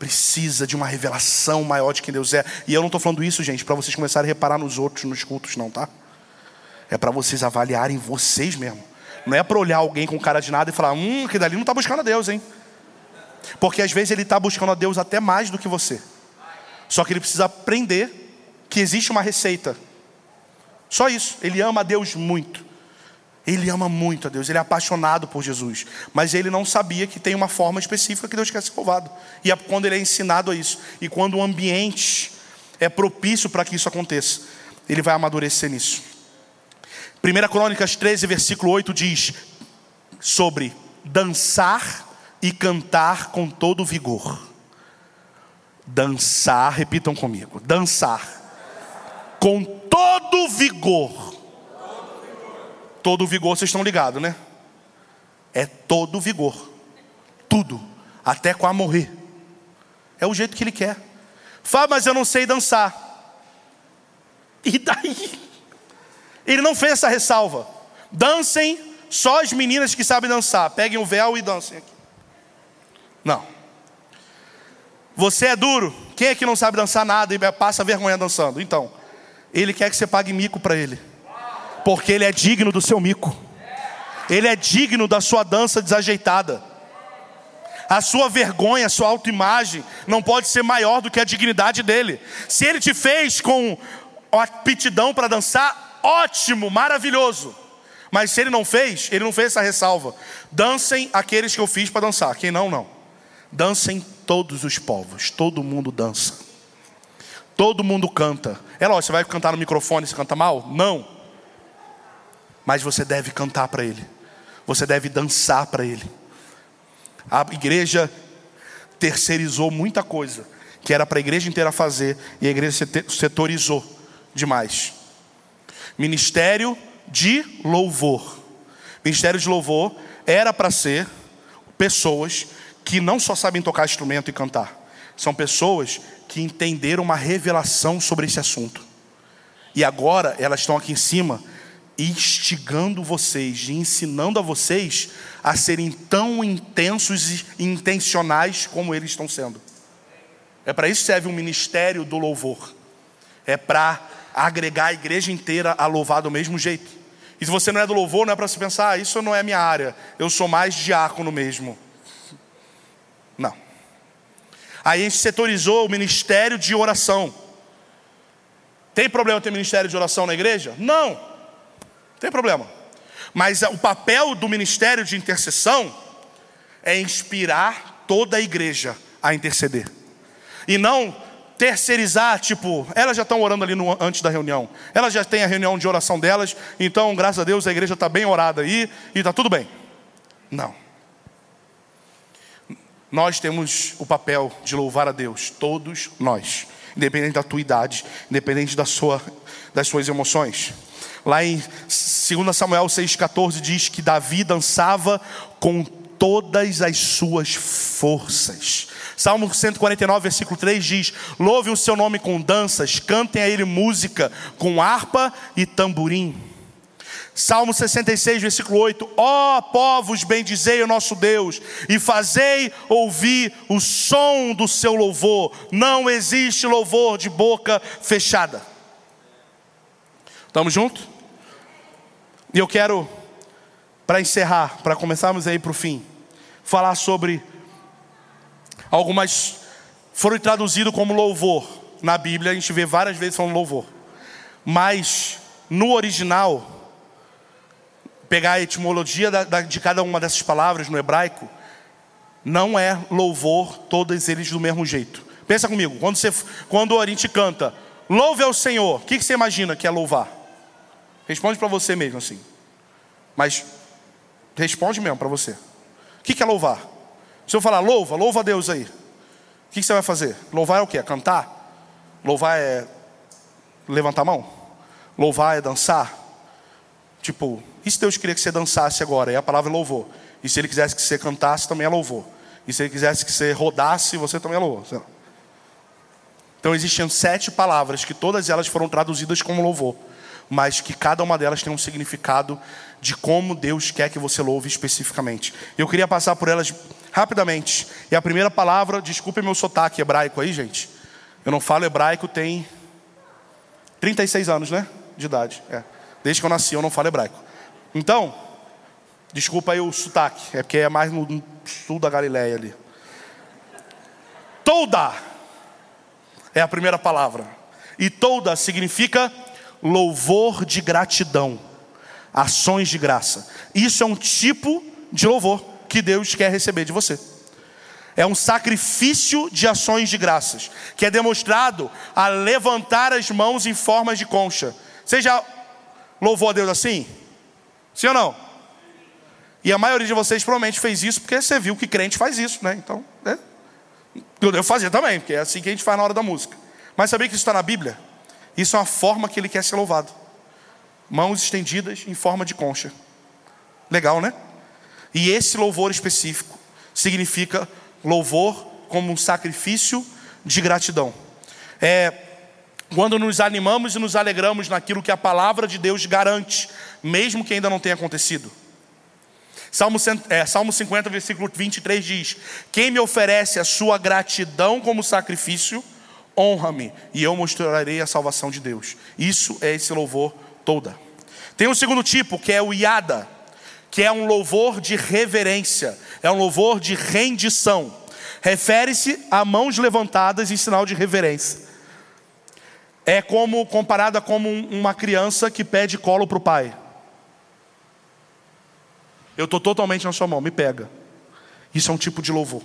Precisa de uma revelação maior de quem Deus é. E eu não estou falando isso, gente, para vocês começarem a reparar nos outros, nos cultos, não, tá? É para vocês avaliarem vocês mesmo. Não é para olhar alguém com cara de nada e falar, hum, que dali não está buscando a Deus, hein? Porque às vezes ele está buscando a Deus até mais do que você. Só que ele precisa aprender que existe uma receita. Só isso. Ele ama a Deus muito. Ele ama muito a Deus, ele é apaixonado por Jesus, mas ele não sabia que tem uma forma específica que Deus quer ser louvado. E é quando ele é ensinado a isso, e quando o ambiente é propício para que isso aconteça, ele vai amadurecer nisso. 1 Crônicas 13, versículo 8 diz sobre dançar e cantar com todo vigor. Dançar, repitam comigo, dançar com todo vigor Todo vigor, vocês estão ligados, né? É todo vigor. Tudo. Até com a morrer. É o jeito que ele quer. Fala, mas eu não sei dançar. E daí? Ele não fez essa ressalva. Dancem só as meninas que sabem dançar. Peguem o véu e dancem aqui. Não. Você é duro. Quem é que não sabe dançar nada e passa vergonha dançando? Então, ele quer que você pague mico para ele porque ele é digno do seu mico, ele é digno da sua dança desajeitada. A sua vergonha, a sua autoimagem não pode ser maior do que a dignidade dele. Se ele te fez com aptidão para dançar, ótimo, maravilhoso. Mas se ele não fez, ele não fez essa ressalva. Dancem aqueles que eu fiz para dançar. Quem não, não. Dancem todos os povos. Todo mundo dança. Todo mundo canta. É lógico, você vai cantar no microfone se canta mal? Não mas você deve cantar para Ele, você deve dançar para Ele. A igreja terceirizou muita coisa que era para a igreja inteira fazer e a igreja setorizou demais. Ministério de louvor. Ministério de louvor era para ser pessoas que não só sabem tocar instrumento e cantar, são pessoas que entenderam uma revelação sobre esse assunto. E agora elas estão aqui em cima instigando vocês e ensinando a vocês a serem tão intensos e intencionais como eles estão sendo. É para isso que serve o ministério do louvor. É para agregar a igreja inteira a louvar do mesmo jeito. E se você não é do louvor, não é para se pensar, ah, isso não é minha área, eu sou mais diácono mesmo. Não. Aí a gente setorizou o ministério de oração. Tem problema ter ministério de oração na igreja? Não tem problema. Mas o papel do ministério de intercessão é inspirar toda a igreja a interceder. E não terceirizar, tipo, elas já estão orando ali no, antes da reunião. Elas já têm a reunião de oração delas, então, graças a Deus, a igreja está bem orada aí e está tudo bem. Não. Nós temos o papel de louvar a Deus, todos nós, independente da tua idade, independente da sua, das suas emoções. Lá em 2 Samuel 6,14 diz que Davi dançava com todas as suas forças. Salmo 149, versículo 3 diz: Louve o seu nome com danças, cantem a ele música com harpa e tamborim. Salmo 66, versículo 8: Ó oh, povos, bendizei o nosso Deus e fazei ouvir o som do seu louvor. Não existe louvor de boca fechada. Estamos juntos? E eu quero, para encerrar, para começarmos aí para o fim, falar sobre algumas foram traduzidos como louvor na Bíblia, a gente vê várias vezes falando louvor. Mas no original, pegar a etimologia de cada uma dessas palavras no hebraico, não é louvor todos eles do mesmo jeito. Pensa comigo, quando, você, quando a gente canta, louve ao Senhor, o que, que você imagina que é louvar? Responde para você mesmo assim. Mas responde mesmo para você. O que é louvar? Se eu falar louva, louva a Deus aí. O que você vai fazer? Louvar é o que? Cantar? Louvar é levantar a mão? Louvar é dançar? Tipo, e se Deus queria que você dançasse agora? E a palavra é louvor. E se Ele quisesse que você cantasse, também é louvor. E se Ele quisesse que você rodasse, você também é louvor. Então existiam sete palavras que todas elas foram traduzidas como louvor mas que cada uma delas tem um significado de como Deus quer que você louve especificamente. Eu queria passar por elas rapidamente. E a primeira palavra, desculpe meu sotaque hebraico aí, gente. Eu não falo hebraico tem 36 anos, né? De idade. É. Desde que eu nasci eu não falo hebraico. Então, desculpa aí o sotaque, é porque é mais no sul da Galileia ali. Toda é a primeira palavra. E toda significa louvor de gratidão, ações de graça. Isso é um tipo de louvor que Deus quer receber de você. É um sacrifício de ações de graças, que é demonstrado a levantar as mãos em formas de concha. Você já louvou a Deus assim? Sim ou não? E a maioria de vocês provavelmente fez isso porque você viu que crente faz isso, né? Então, né? eu devo fazer também, porque é assim que a gente faz na hora da música. Mas sabia que isso está na Bíblia? Isso é uma forma que ele quer ser louvado. Mãos estendidas em forma de concha. Legal, né? E esse louvor específico significa louvor como um sacrifício de gratidão. É quando nos animamos e nos alegramos naquilo que a palavra de Deus garante, mesmo que ainda não tenha acontecido. Salmo, é, Salmo 50, versículo 23 diz: Quem me oferece a sua gratidão como sacrifício, honra-me, e eu mostrarei a salvação de Deus. Isso é esse louvor toda. Tem um segundo tipo, que é o iada, que é um louvor de reverência, é um louvor de rendição. Refere-se a mãos levantadas em sinal de reverência. É como comparada como uma criança que pede colo para o pai. Eu estou totalmente na sua mão, me pega. Isso é um tipo de louvor.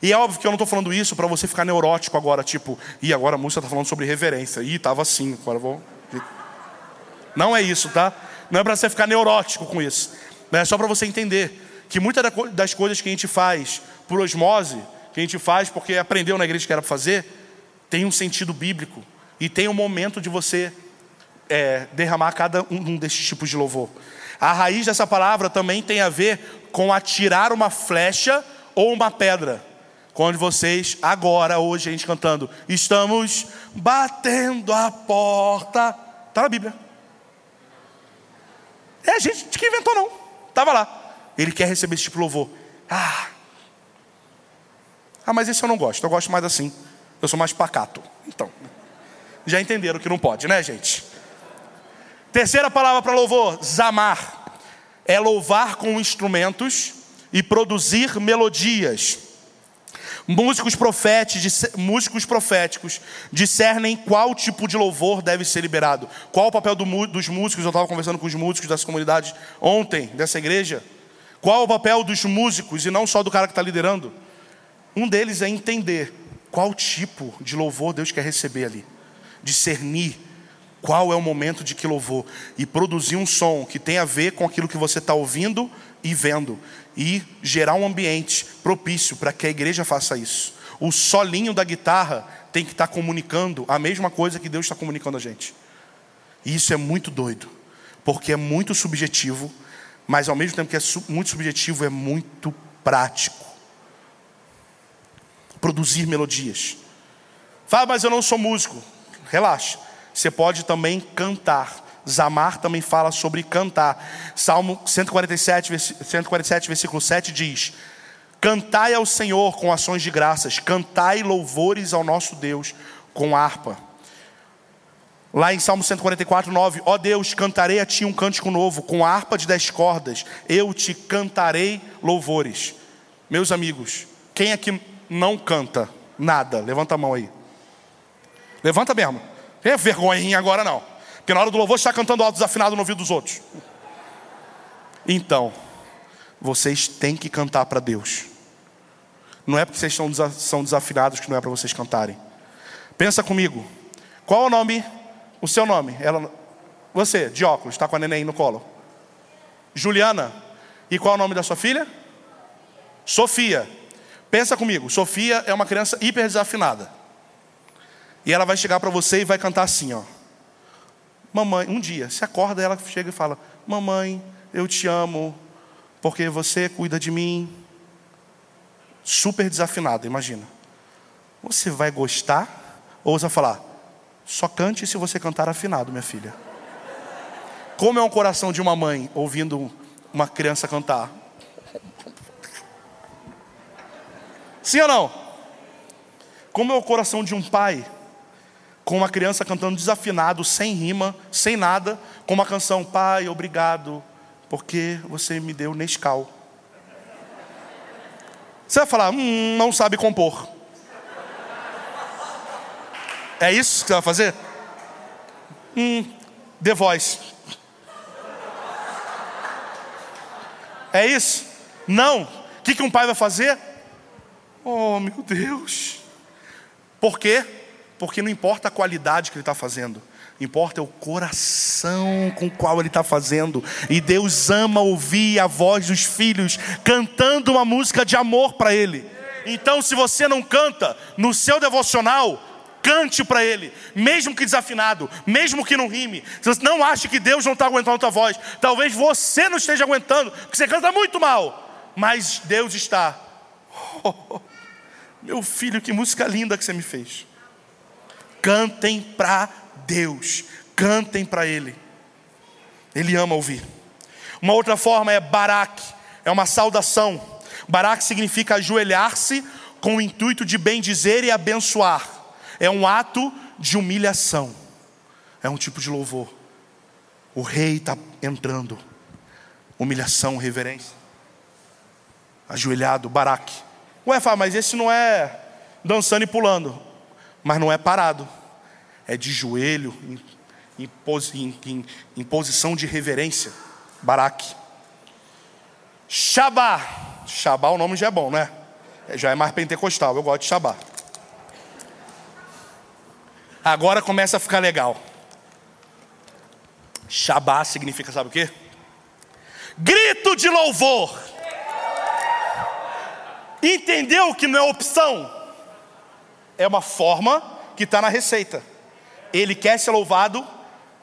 E é óbvio que eu não estou falando isso para você ficar neurótico agora, tipo, e agora a música está falando sobre reverência. Ih, estava assim, agora vou. Não é isso, tá? Não é para você ficar neurótico com isso. É só para você entender que muitas das coisas que a gente faz por osmose, que a gente faz porque aprendeu na igreja que era para fazer, tem um sentido bíblico. E tem um momento de você é, derramar cada um desses tipos de louvor. A raiz dessa palavra também tem a ver com atirar uma flecha ou uma pedra. Quando vocês, agora, hoje, a gente cantando, estamos batendo a porta. Está na Bíblia. É a gente que inventou, não. Estava lá. Ele quer receber esse tipo de louvor. Ah. ah, mas esse eu não gosto. Eu gosto mais assim. Eu sou mais pacato. Então, já entenderam que não pode, né, gente? Terceira palavra para louvor: zamar. É louvar com instrumentos e produzir melodias. Músicos, profetes, músicos proféticos discernem qual tipo de louvor deve ser liberado. Qual o papel do, dos músicos? Eu estava conversando com os músicos dessa comunidade ontem, dessa igreja. Qual o papel dos músicos e não só do cara que está liderando? Um deles é entender qual tipo de louvor Deus quer receber ali. Discernir qual é o momento de que louvor e produzir um som que tem a ver com aquilo que você está ouvindo e vendo e gerar um ambiente propício para que a igreja faça isso. O solinho da guitarra tem que estar tá comunicando a mesma coisa que Deus está comunicando a gente. E isso é muito doido, porque é muito subjetivo, mas ao mesmo tempo que é muito subjetivo, é muito prático. Produzir melodias. Fala, mas eu não sou músico. Relaxa. Você pode também cantar. Zamar também fala sobre cantar. Salmo 147, 147, versículo 7 diz: Cantai ao Senhor com ações de graças, cantai louvores ao nosso Deus com harpa. Lá em Salmo 144, 9: Ó Deus, cantarei a ti um cântico novo, com harpa de dez cordas, eu te cantarei louvores. Meus amigos, quem aqui não canta nada? Levanta a mão aí. Levanta mesmo. É vergonhinha agora não. Porque na hora do louvor está cantando alto desafinado no ouvido dos outros. Então, vocês têm que cantar para Deus. Não é porque vocês são desafinados que não é para vocês cantarem. Pensa comigo. Qual o nome? O seu nome? Ela, você, de óculos, está com a neném no colo. Juliana. E qual o nome da sua filha? Sofia. Pensa comigo. Sofia é uma criança hiper desafinada. E ela vai chegar para você e vai cantar assim, ó. Mamãe, um dia, se acorda, ela chega e fala: Mamãe, eu te amo, porque você cuida de mim. Super desafinado, imagina. Você vai gostar? Ou você vai falar: Só cante se você cantar afinado, minha filha. Como é um coração de uma mãe ouvindo uma criança cantar? Sim ou não? Como é o coração de um pai com uma criança cantando desafinado, sem rima, sem nada, com uma canção: Pai, obrigado, porque você me deu Nescau. Você vai falar: hum, não sabe compor. É isso que você vai fazer? Hum, The Voice. É isso? Não. O que, que um pai vai fazer? Oh, meu Deus. Por quê? Porque não importa a qualidade que ele está fazendo, importa o coração com o qual ele está fazendo. E Deus ama ouvir a voz dos filhos cantando uma música de amor para Ele. Então, se você não canta no seu devocional, cante para Ele, mesmo que desafinado, mesmo que não rime. Você não ache que Deus não está aguentando a tua voz. Talvez você não esteja aguentando, porque você canta muito mal. Mas Deus está. Oh, meu filho, que música linda que você me fez. Cantem para Deus, cantem para Ele. Ele ama ouvir. Uma outra forma é Barak, é uma saudação. Barak significa ajoelhar-se com o intuito de bendizer e abençoar. É um ato de humilhação. É um tipo de louvor. O rei está entrando. Humilhação, reverência. Ajoelhado, Barak. Ué, Fá, mas esse não é dançando e pulando. Mas não é parado. É de joelho, em, em, em, em posição de reverência. Barak. Shabá. Shabá, o nome já é bom, né? Já é mais pentecostal. Eu gosto de Shabá. Agora começa a ficar legal. Shabá significa, sabe o quê? Grito de louvor. Entendeu que não é opção? É uma forma que está na receita. Ele quer ser louvado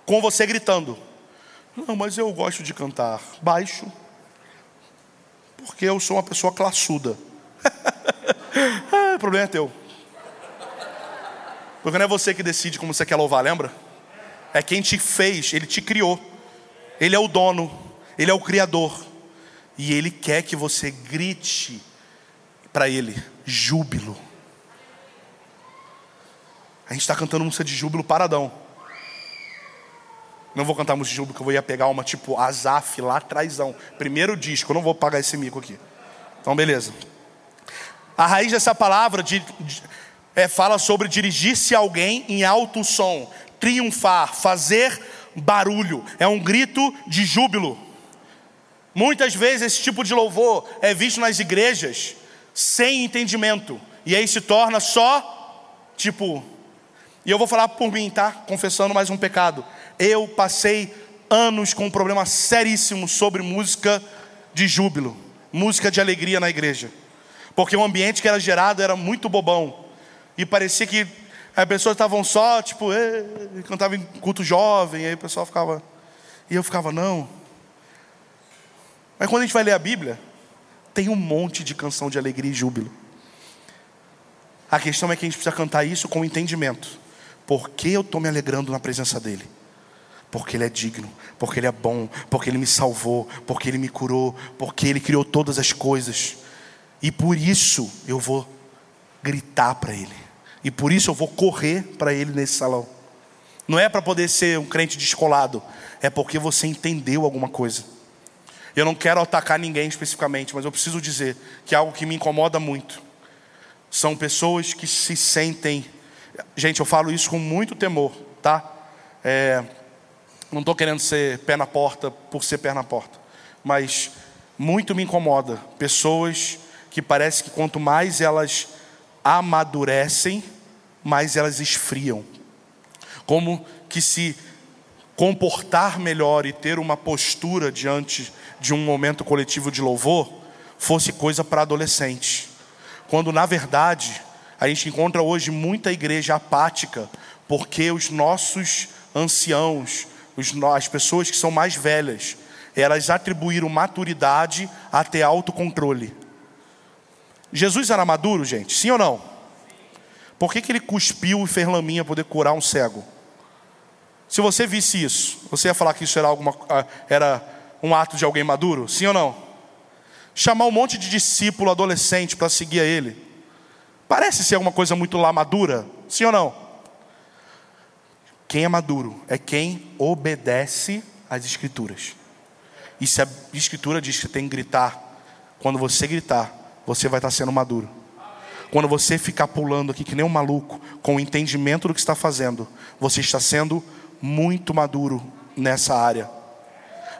com você gritando. Não, mas eu gosto de cantar baixo, porque eu sou uma pessoa classuda. ah, o problema é teu. Porque não é você que decide como você quer louvar, lembra? É quem te fez, ele te criou. Ele é o dono, ele é o criador. E ele quer que você grite para ele júbilo. A gente está cantando música de júbilo paradão. Não vou cantar música de júbilo, que eu ia pegar uma tipo Azaf lá atrásão. Primeiro disco, eu não vou pagar esse mico aqui. Então, beleza. A raiz dessa palavra de, de é, fala sobre dirigir-se a alguém em alto som, triunfar, fazer barulho, é um grito de júbilo. Muitas vezes esse tipo de louvor é visto nas igrejas sem entendimento, e aí se torna só tipo. E eu vou falar por mim, tá? Confessando mais um pecado. Eu passei anos com um problema seríssimo sobre música de júbilo, música de alegria na igreja, porque o ambiente que era gerado era muito bobão. E parecia que as pessoas estavam só, tipo, cantavam em culto jovem, aí o pessoal ficava. E eu ficava, não. Mas quando a gente vai ler a Bíblia, tem um monte de canção de alegria e júbilo. A questão é que a gente precisa cantar isso com entendimento. Por que eu estou me alegrando na presença dEle? Porque Ele é digno, porque Ele é bom, porque Ele me salvou, porque Ele me curou, porque Ele criou todas as coisas. E por isso eu vou gritar para Ele. E por isso eu vou correr para ele nesse salão. Não é para poder ser um crente descolado, é porque você entendeu alguma coisa. Eu não quero atacar ninguém especificamente, mas eu preciso dizer que algo que me incomoda muito são pessoas que se sentem. Gente, eu falo isso com muito temor, tá? É, não estou querendo ser pé na porta por ser pé na porta, mas muito me incomoda pessoas que parece que quanto mais elas amadurecem, mas elas esfriam. Como que se comportar melhor e ter uma postura diante de um momento coletivo de louvor fosse coisa para adolescentes. Quando na verdade a gente encontra hoje muita igreja apática, porque os nossos anciãos, as pessoas que são mais velhas, elas atribuíram maturidade a ter autocontrole. Jesus era maduro, gente? Sim ou não? Por que, que ele cuspiu e fez laminha para poder curar um cego? Se você visse isso, você ia falar que isso era, alguma, ah, era um ato de alguém maduro? Sim ou não? Chamar um monte de discípulo adolescente para seguir a ele. Parece ser alguma coisa muito lá madura? Sim ou não? Quem é maduro é quem obedece às escrituras. E se a escritura diz que tem que gritar, quando você gritar, você vai estar sendo maduro. Quando você ficar pulando aqui que nem um maluco, com o entendimento do que está fazendo, você está sendo muito maduro nessa área.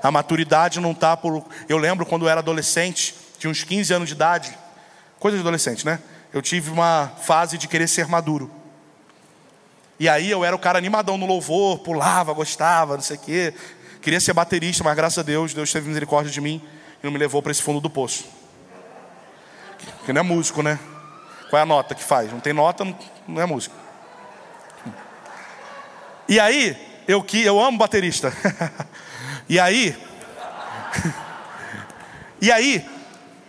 A maturidade não está por. Eu lembro quando eu era adolescente, tinha uns 15 anos de idade, coisa de adolescente, né? Eu tive uma fase de querer ser maduro. E aí eu era o cara animadão no louvor, pulava, gostava, não sei o quê. Queria ser baterista, mas graças a Deus, Deus teve misericórdia de mim e não me levou para esse fundo do poço. Que não é músico, né? Qual é a nota que faz? Não tem nota, não é músico. E aí, eu que eu amo baterista. e aí, e aí,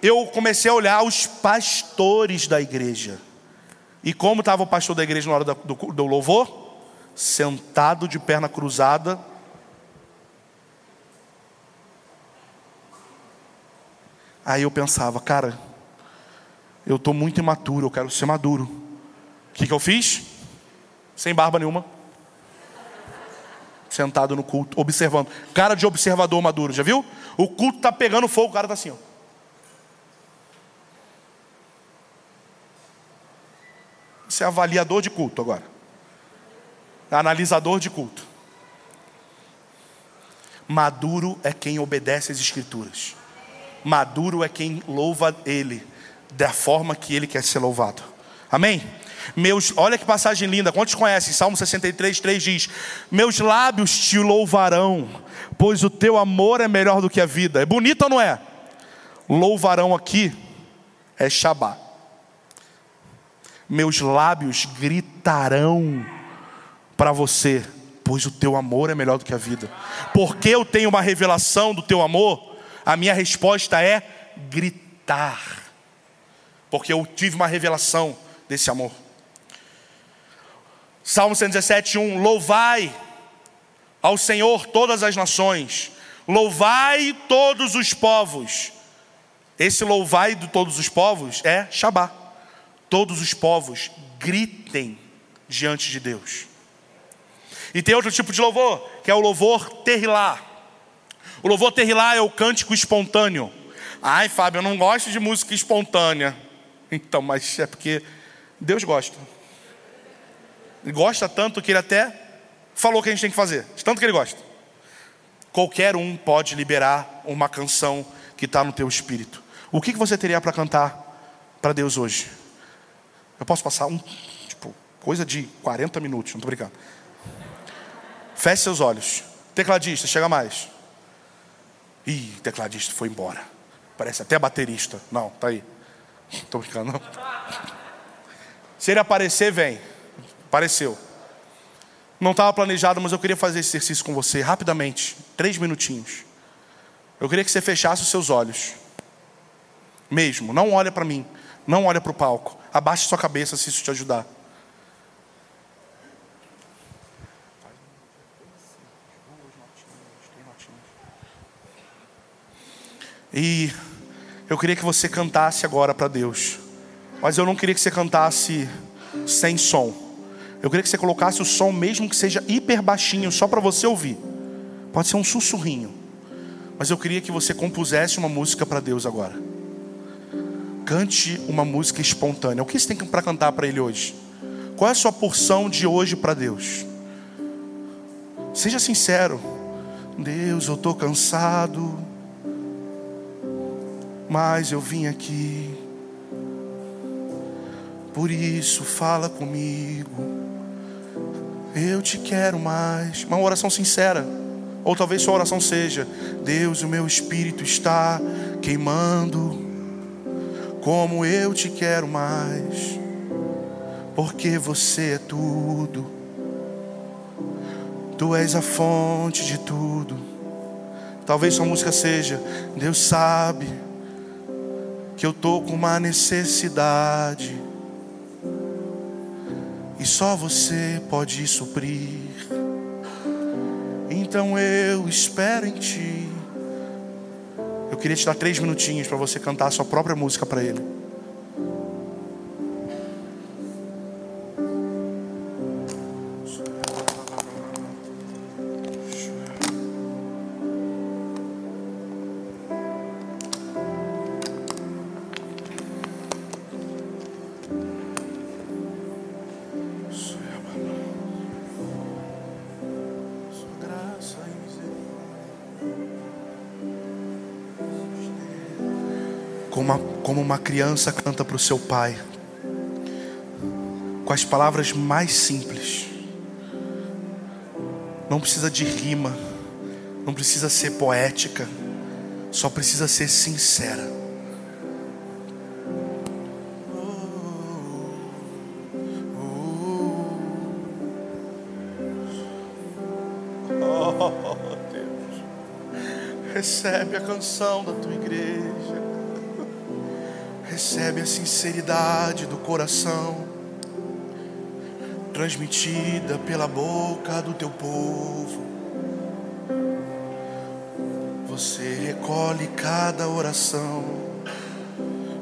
eu comecei a olhar os pastores da igreja. E como estava o pastor da igreja na hora do, do louvor? Sentado de perna cruzada. Aí eu pensava, cara, eu estou muito imaturo, eu quero ser maduro. O que, que eu fiz? Sem barba nenhuma. Sentado no culto, observando. Cara de observador maduro, já viu? O culto está pegando fogo, o cara está assim, ó. Você é avaliador de culto agora. Analisador de culto. Maduro é quem obedece às Escrituras. Maduro é quem louva Ele da forma que Ele quer ser louvado. Amém? Meus, olha que passagem linda. Quantos conhecem? Salmo 63, 3 diz: Meus lábios te louvarão, pois o teu amor é melhor do que a vida. É bonito ou não é? Louvarão aqui é Shabá meus lábios gritarão para você, pois o teu amor é melhor do que a vida. Porque eu tenho uma revelação do teu amor, a minha resposta é gritar. Porque eu tive uma revelação desse amor. Salmo 117, 1: Louvai ao Senhor todas as nações, louvai todos os povos. Esse louvai de todos os povos é Shabá todos os povos gritem diante de Deus. E tem outro tipo de louvor, que é o louvor terrilá. O louvor terrilá é o cântico espontâneo. Ai, Fábio, eu não gosto de música espontânea. Então, mas é porque Deus gosta. Ele gosta tanto que ele até falou que a gente tem que fazer. Tanto que ele gosta. Qualquer um pode liberar uma canção que está no teu espírito. O que você teria para cantar para Deus hoje? Eu posso passar um, tipo, coisa de 40 minutos, não estou brincando. Feche seus olhos. Tecladista, chega mais. Ih, tecladista foi embora. Parece até baterista. Não, tá aí. Estou brincando, não. Se ele aparecer, vem. Apareceu. Não estava planejado, mas eu queria fazer esse exercício com você rapidamente. Três minutinhos. Eu queria que você fechasse os seus olhos. Mesmo. Não olha para mim. Não olha para o palco. Abaixe sua cabeça se isso te ajudar. E eu queria que você cantasse agora para Deus. Mas eu não queria que você cantasse sem som. Eu queria que você colocasse o som, mesmo que seja hiper baixinho, só para você ouvir. Pode ser um sussurrinho. Mas eu queria que você compusesse uma música para Deus agora. Cante uma música espontânea. O que você tem para cantar para Ele hoje? Qual é a sua porção de hoje para Deus? Seja sincero. Deus, eu estou cansado, mas eu vim aqui. Por isso, fala comigo. Eu te quero mais. Uma oração sincera. Ou talvez sua oração seja: Deus, o meu espírito está queimando como eu te quero mais, porque você é tudo, tu és a fonte de tudo. Talvez sua música seja: Deus sabe que eu tô com uma necessidade e só você pode suprir. Então eu espero em ti. Eu queria te dar três minutinhos para você cantar a sua própria música para Ele. Uma, criança canta para o seu pai, com as palavras mais simples. Não precisa de rima, não precisa ser poética, só precisa ser sincera. Oh, Deus, recebe a canção da tua igreja, recebe a sinceridade do coração transmitida pela boca do teu povo. Você recolhe cada oração,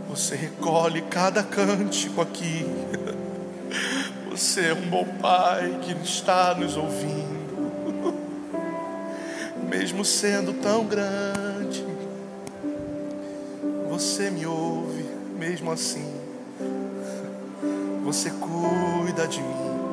você recolhe cada cântico aqui. Você é um bom pai que está nos ouvindo, mesmo sendo tão grande. Mesmo assim. Você cuida de mim.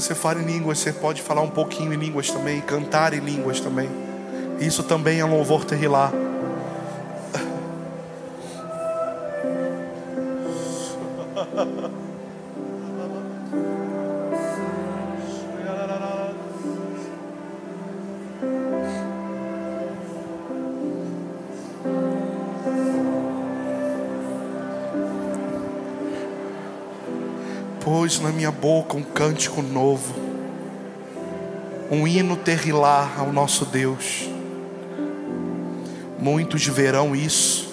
Você fala em línguas, você pode falar um pouquinho em línguas também, cantar em línguas também. Isso também é um louvor terrilar. Minha boca um cântico novo, um hino terrilar ao nosso Deus. Muitos verão isso,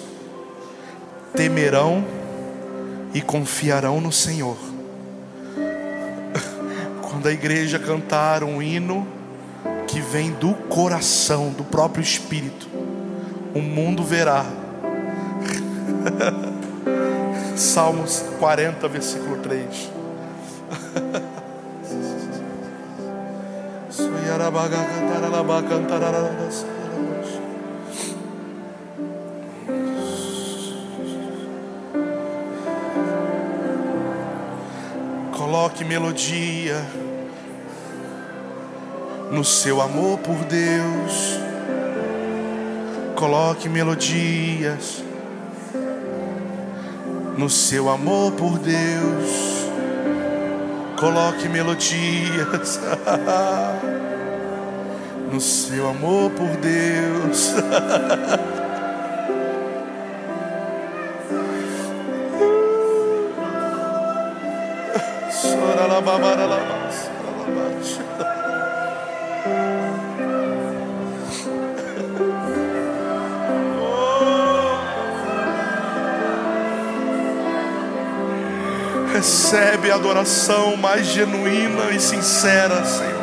temerão e confiarão no Senhor. Quando a igreja cantar um hino que vem do coração, do próprio Espírito, o mundo verá. Salmos 40, versículo 3. Coloque melodia no seu amor por Deus. Coloque melodias no seu amor por Deus. Coloque melodias no seu amor por Deus. Recebe a adoração mais genuína e sincera, Senhor.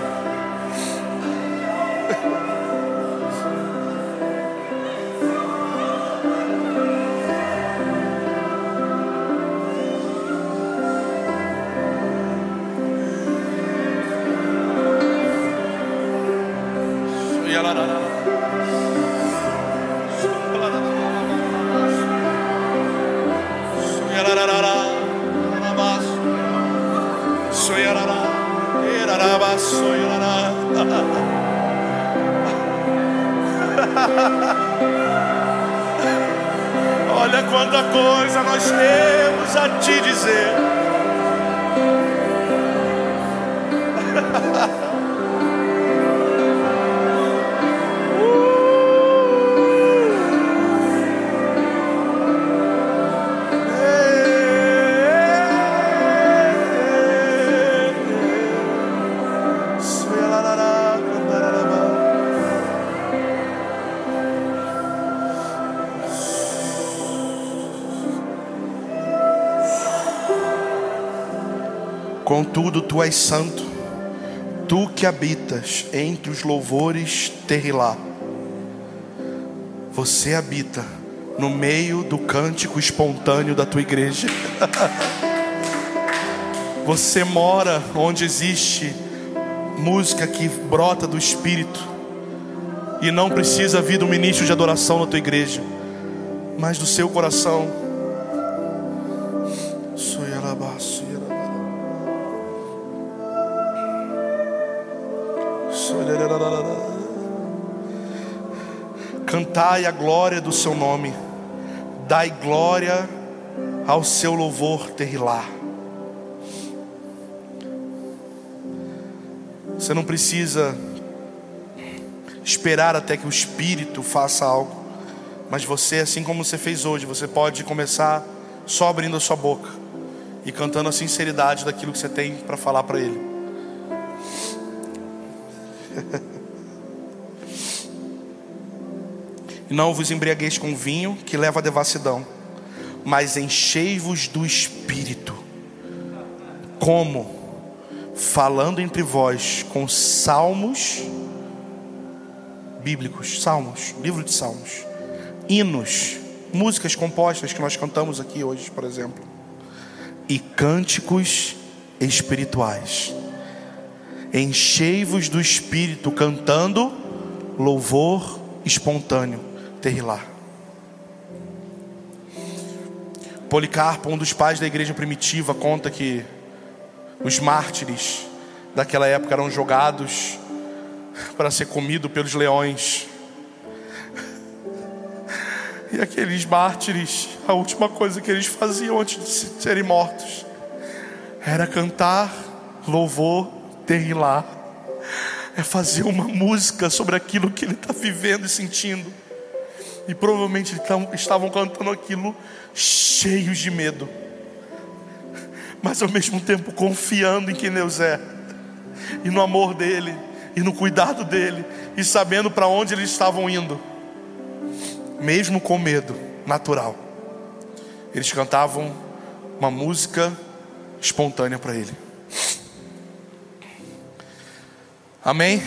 Contudo, tu és santo, tu que habitas entre os louvores terrilá. Você habita no meio do cântico espontâneo da tua igreja. Você mora onde existe música que brota do Espírito e não precisa vir do ministro de adoração na tua igreja, mas do seu coração. Cantai a glória do seu nome, dai glória ao seu louvor terrilar. Você não precisa esperar até que o Espírito faça algo, mas você, assim como você fez hoje, você pode começar só abrindo a sua boca e cantando a sinceridade daquilo que você tem para falar para Ele. E não vos embriagueis com vinho que leva à devassidão, mas enchei-vos do Espírito. Como? Falando entre vós com salmos bíblicos, salmos, livro de salmos, hinos, músicas compostas que nós cantamos aqui hoje, por exemplo, e cânticos espirituais. Enchei-vos do Espírito cantando louvor espontâneo terrilar. Policarpo, um dos pais da igreja primitiva, conta que os mártires daquela época eram jogados para ser comido pelos leões. E aqueles mártires, a última coisa que eles faziam antes de serem mortos era cantar louvor terrilar, é fazer uma música sobre aquilo que ele está vivendo e sentindo. E provavelmente estavam cantando aquilo cheios de medo, mas ao mesmo tempo confiando em quem Deus é, e no amor dEle, e no cuidado dEle, e sabendo para onde eles estavam indo, mesmo com medo natural. Eles cantavam uma música espontânea para Ele. Amém?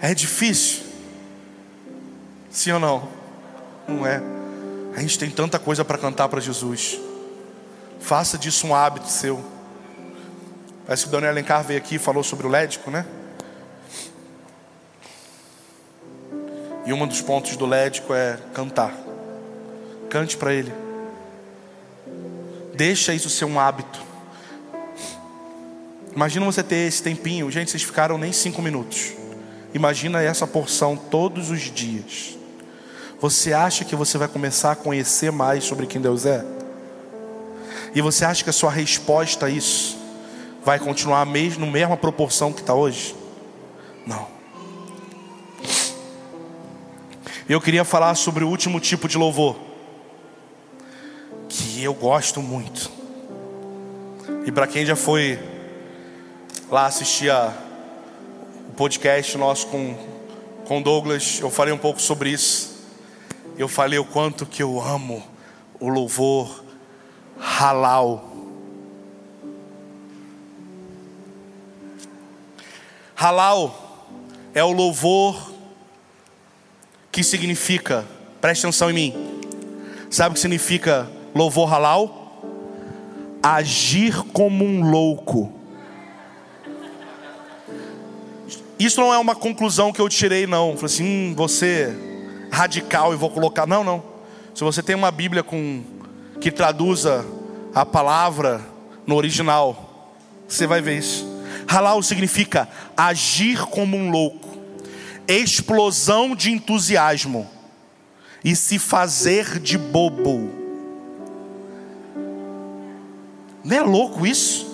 É difícil. Sim ou não? Não é. A gente tem tanta coisa para cantar para Jesus. Faça disso um hábito seu. Parece que o Daniel Alencar veio aqui e falou sobre o lédico, né? E um dos pontos do lédico é cantar. Cante para ele. Deixa isso ser um hábito. Imagina você ter esse tempinho. Gente, vocês ficaram nem cinco minutos. Imagina essa porção todos os dias. Você acha que você vai começar a conhecer mais sobre quem Deus é? E você acha que a sua resposta a isso vai continuar mesmo na mesma proporção que está hoje? Não. Eu queria falar sobre o último tipo de louvor, que eu gosto muito. E para quem já foi lá assistir a, o podcast nosso com, com Douglas, eu falei um pouco sobre isso eu falei o quanto que eu amo o louvor halal. Halal é o louvor que significa, preste atenção em mim. Sabe o que significa louvor halal? Agir como um louco. Isso não é uma conclusão que eu tirei, não. Falei assim, hum, você radical e vou colocar. Não, não. Se você tem uma Bíblia com que traduza a palavra no original, você vai ver isso. Halal significa agir como um louco, explosão de entusiasmo e se fazer de bobo. Não é louco isso?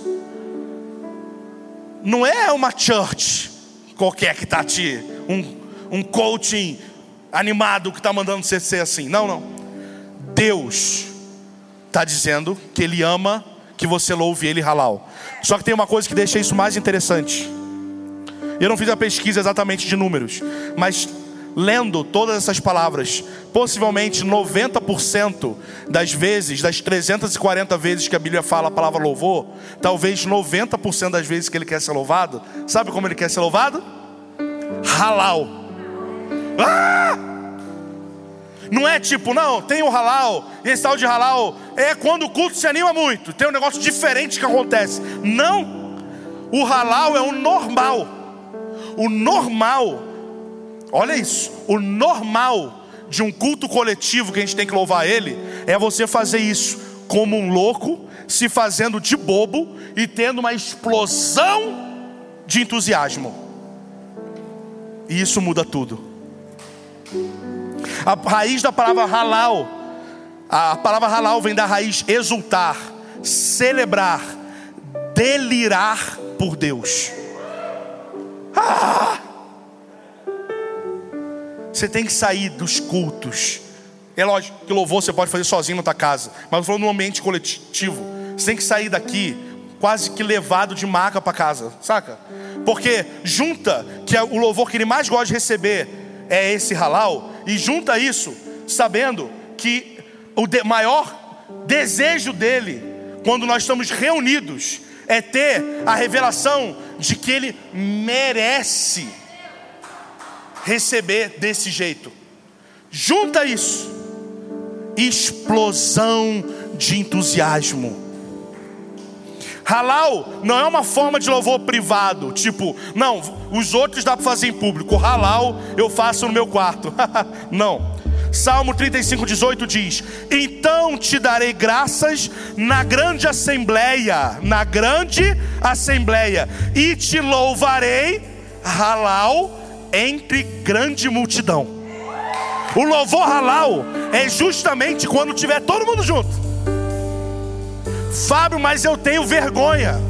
Não é uma church qualquer que está te um, um coaching animado que está mandando você ser assim. Não, não. Deus está dizendo que Ele ama que você louve Ele halal. Só que tem uma coisa que deixa isso mais interessante. Eu não fiz a pesquisa exatamente de números, mas lendo todas essas palavras, possivelmente 90% das vezes, das 340 vezes que a Bíblia fala a palavra louvor, talvez 90% das vezes que ele quer ser louvado, sabe como ele quer ser louvado? Halal. Ah! Não é tipo, não, tem o halal, e esse tal de halal é quando o culto se anima muito, tem um negócio diferente que acontece. Não, o halal é o normal. O normal Olha isso. O normal de um culto coletivo que a gente tem que louvar Ele é você fazer isso como um louco, se fazendo de bobo e tendo uma explosão de entusiasmo. E isso muda tudo. A raiz da palavra halal, a palavra halal vem da raiz exultar, celebrar, delirar por Deus. Ah! Você tem que sair dos cultos. É lógico que louvor você pode fazer sozinho na tua casa, mas eu falo no ambiente coletivo. Você tem que sair daqui quase que levado de maca para casa, saca? Porque junta que é o louvor que ele mais gosta de receber é esse halal, e junta isso sabendo que o maior desejo dele, quando nós estamos reunidos, é ter a revelação de que ele merece receber desse jeito. Junta isso, explosão de entusiasmo. Halal não é uma forma de louvor privado, tipo, não, os outros dá para fazer em público, halal eu faço no meu quarto. não. Salmo 35, 18 diz: Então te darei graças na grande assembleia, na grande assembleia, e te louvarei, halal, entre grande multidão. O louvor halal é justamente quando tiver todo mundo junto. Fábio, mas eu tenho vergonha.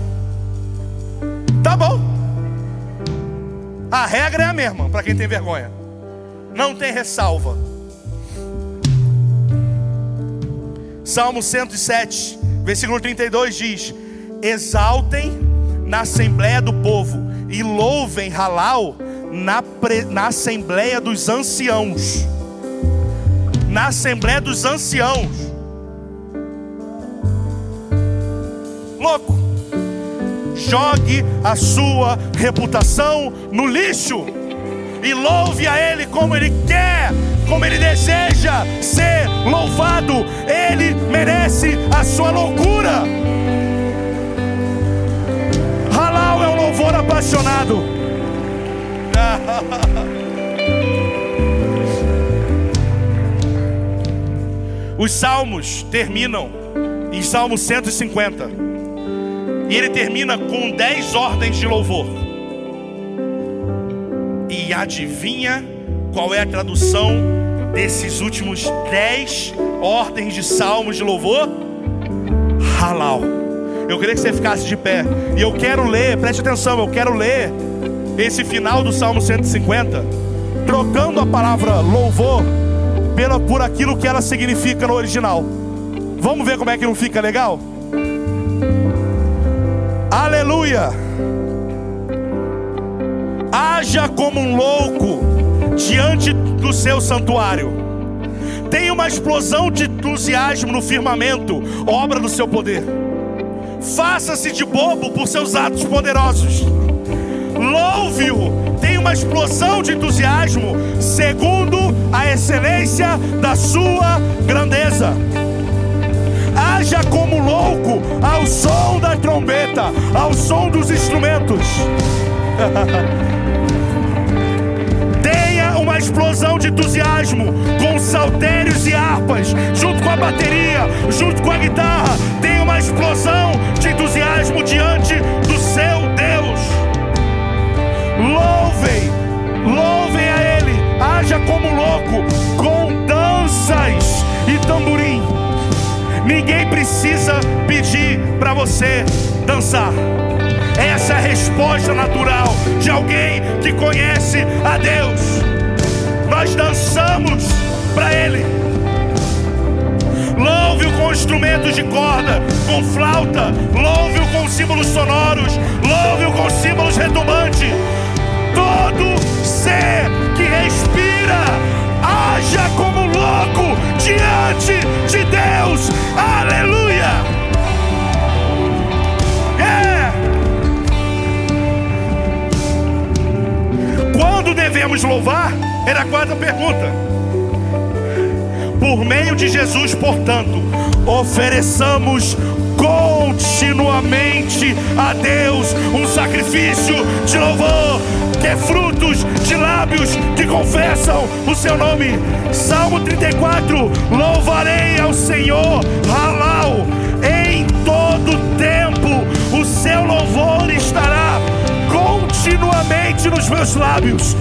Tá bom. A regra é a mesma para quem tem vergonha. Não tem ressalva. Salmo 107, versículo 32 diz: Exaltem na assembleia do povo e louvem halal na, pre, na Assembleia dos Anciãos. Na Assembleia dos Anciãos. Louco. Jogue a sua reputação no lixo e louve a Ele como Ele quer, como Ele deseja ser louvado. Ele merece a sua loucura. Halal é um louvor apaixonado. Os salmos terminam em Salmo 150. E ele termina com dez ordens de louvor. E adivinha qual é a tradução desses últimos dez ordens de salmos de louvor? Halal. Eu queria que você ficasse de pé. E eu quero ler, preste atenção, eu quero ler esse final do Salmo 150, trocando a palavra louvor pela, por aquilo que ela significa no original. Vamos ver como é que não fica legal? Aleluia! Haja como um louco diante do seu santuário. Tenha uma explosão de entusiasmo no firmamento, obra do seu poder. Faça-se de bobo por seus atos poderosos louve-o, tenha uma explosão de entusiasmo, segundo a excelência da sua grandeza. Haja como louco ao som da trombeta, ao som dos instrumentos. Tenha uma explosão de entusiasmo com saltérios e harpas, junto com a bateria, junto com a guitarra. Tenha uma explosão de entusiasmo diante do seu Deus. Louvem, louvem a Ele, haja como louco, com danças e tamborim. Ninguém precisa pedir para você dançar. Essa é a resposta natural de alguém que conhece a Deus. Nós dançamos para Ele. Louve-o com instrumentos de corda, com flauta, louve-o com símbolos sonoros, louve-o com símbolos retumbantes todo ser que respira! Haja como diante de Deus. Aleluia! É. Quando devemos louvar? Era a quarta pergunta. Por meio de Jesus, portanto, ofereçamos continuamente a Deus um sacrifício de louvor, que é frutos de lábios que confessam o seu nome. Salmo 34: Louvarei ao Senhor, halal, em todo tempo, o seu louvor estará continuamente nos meus lábios.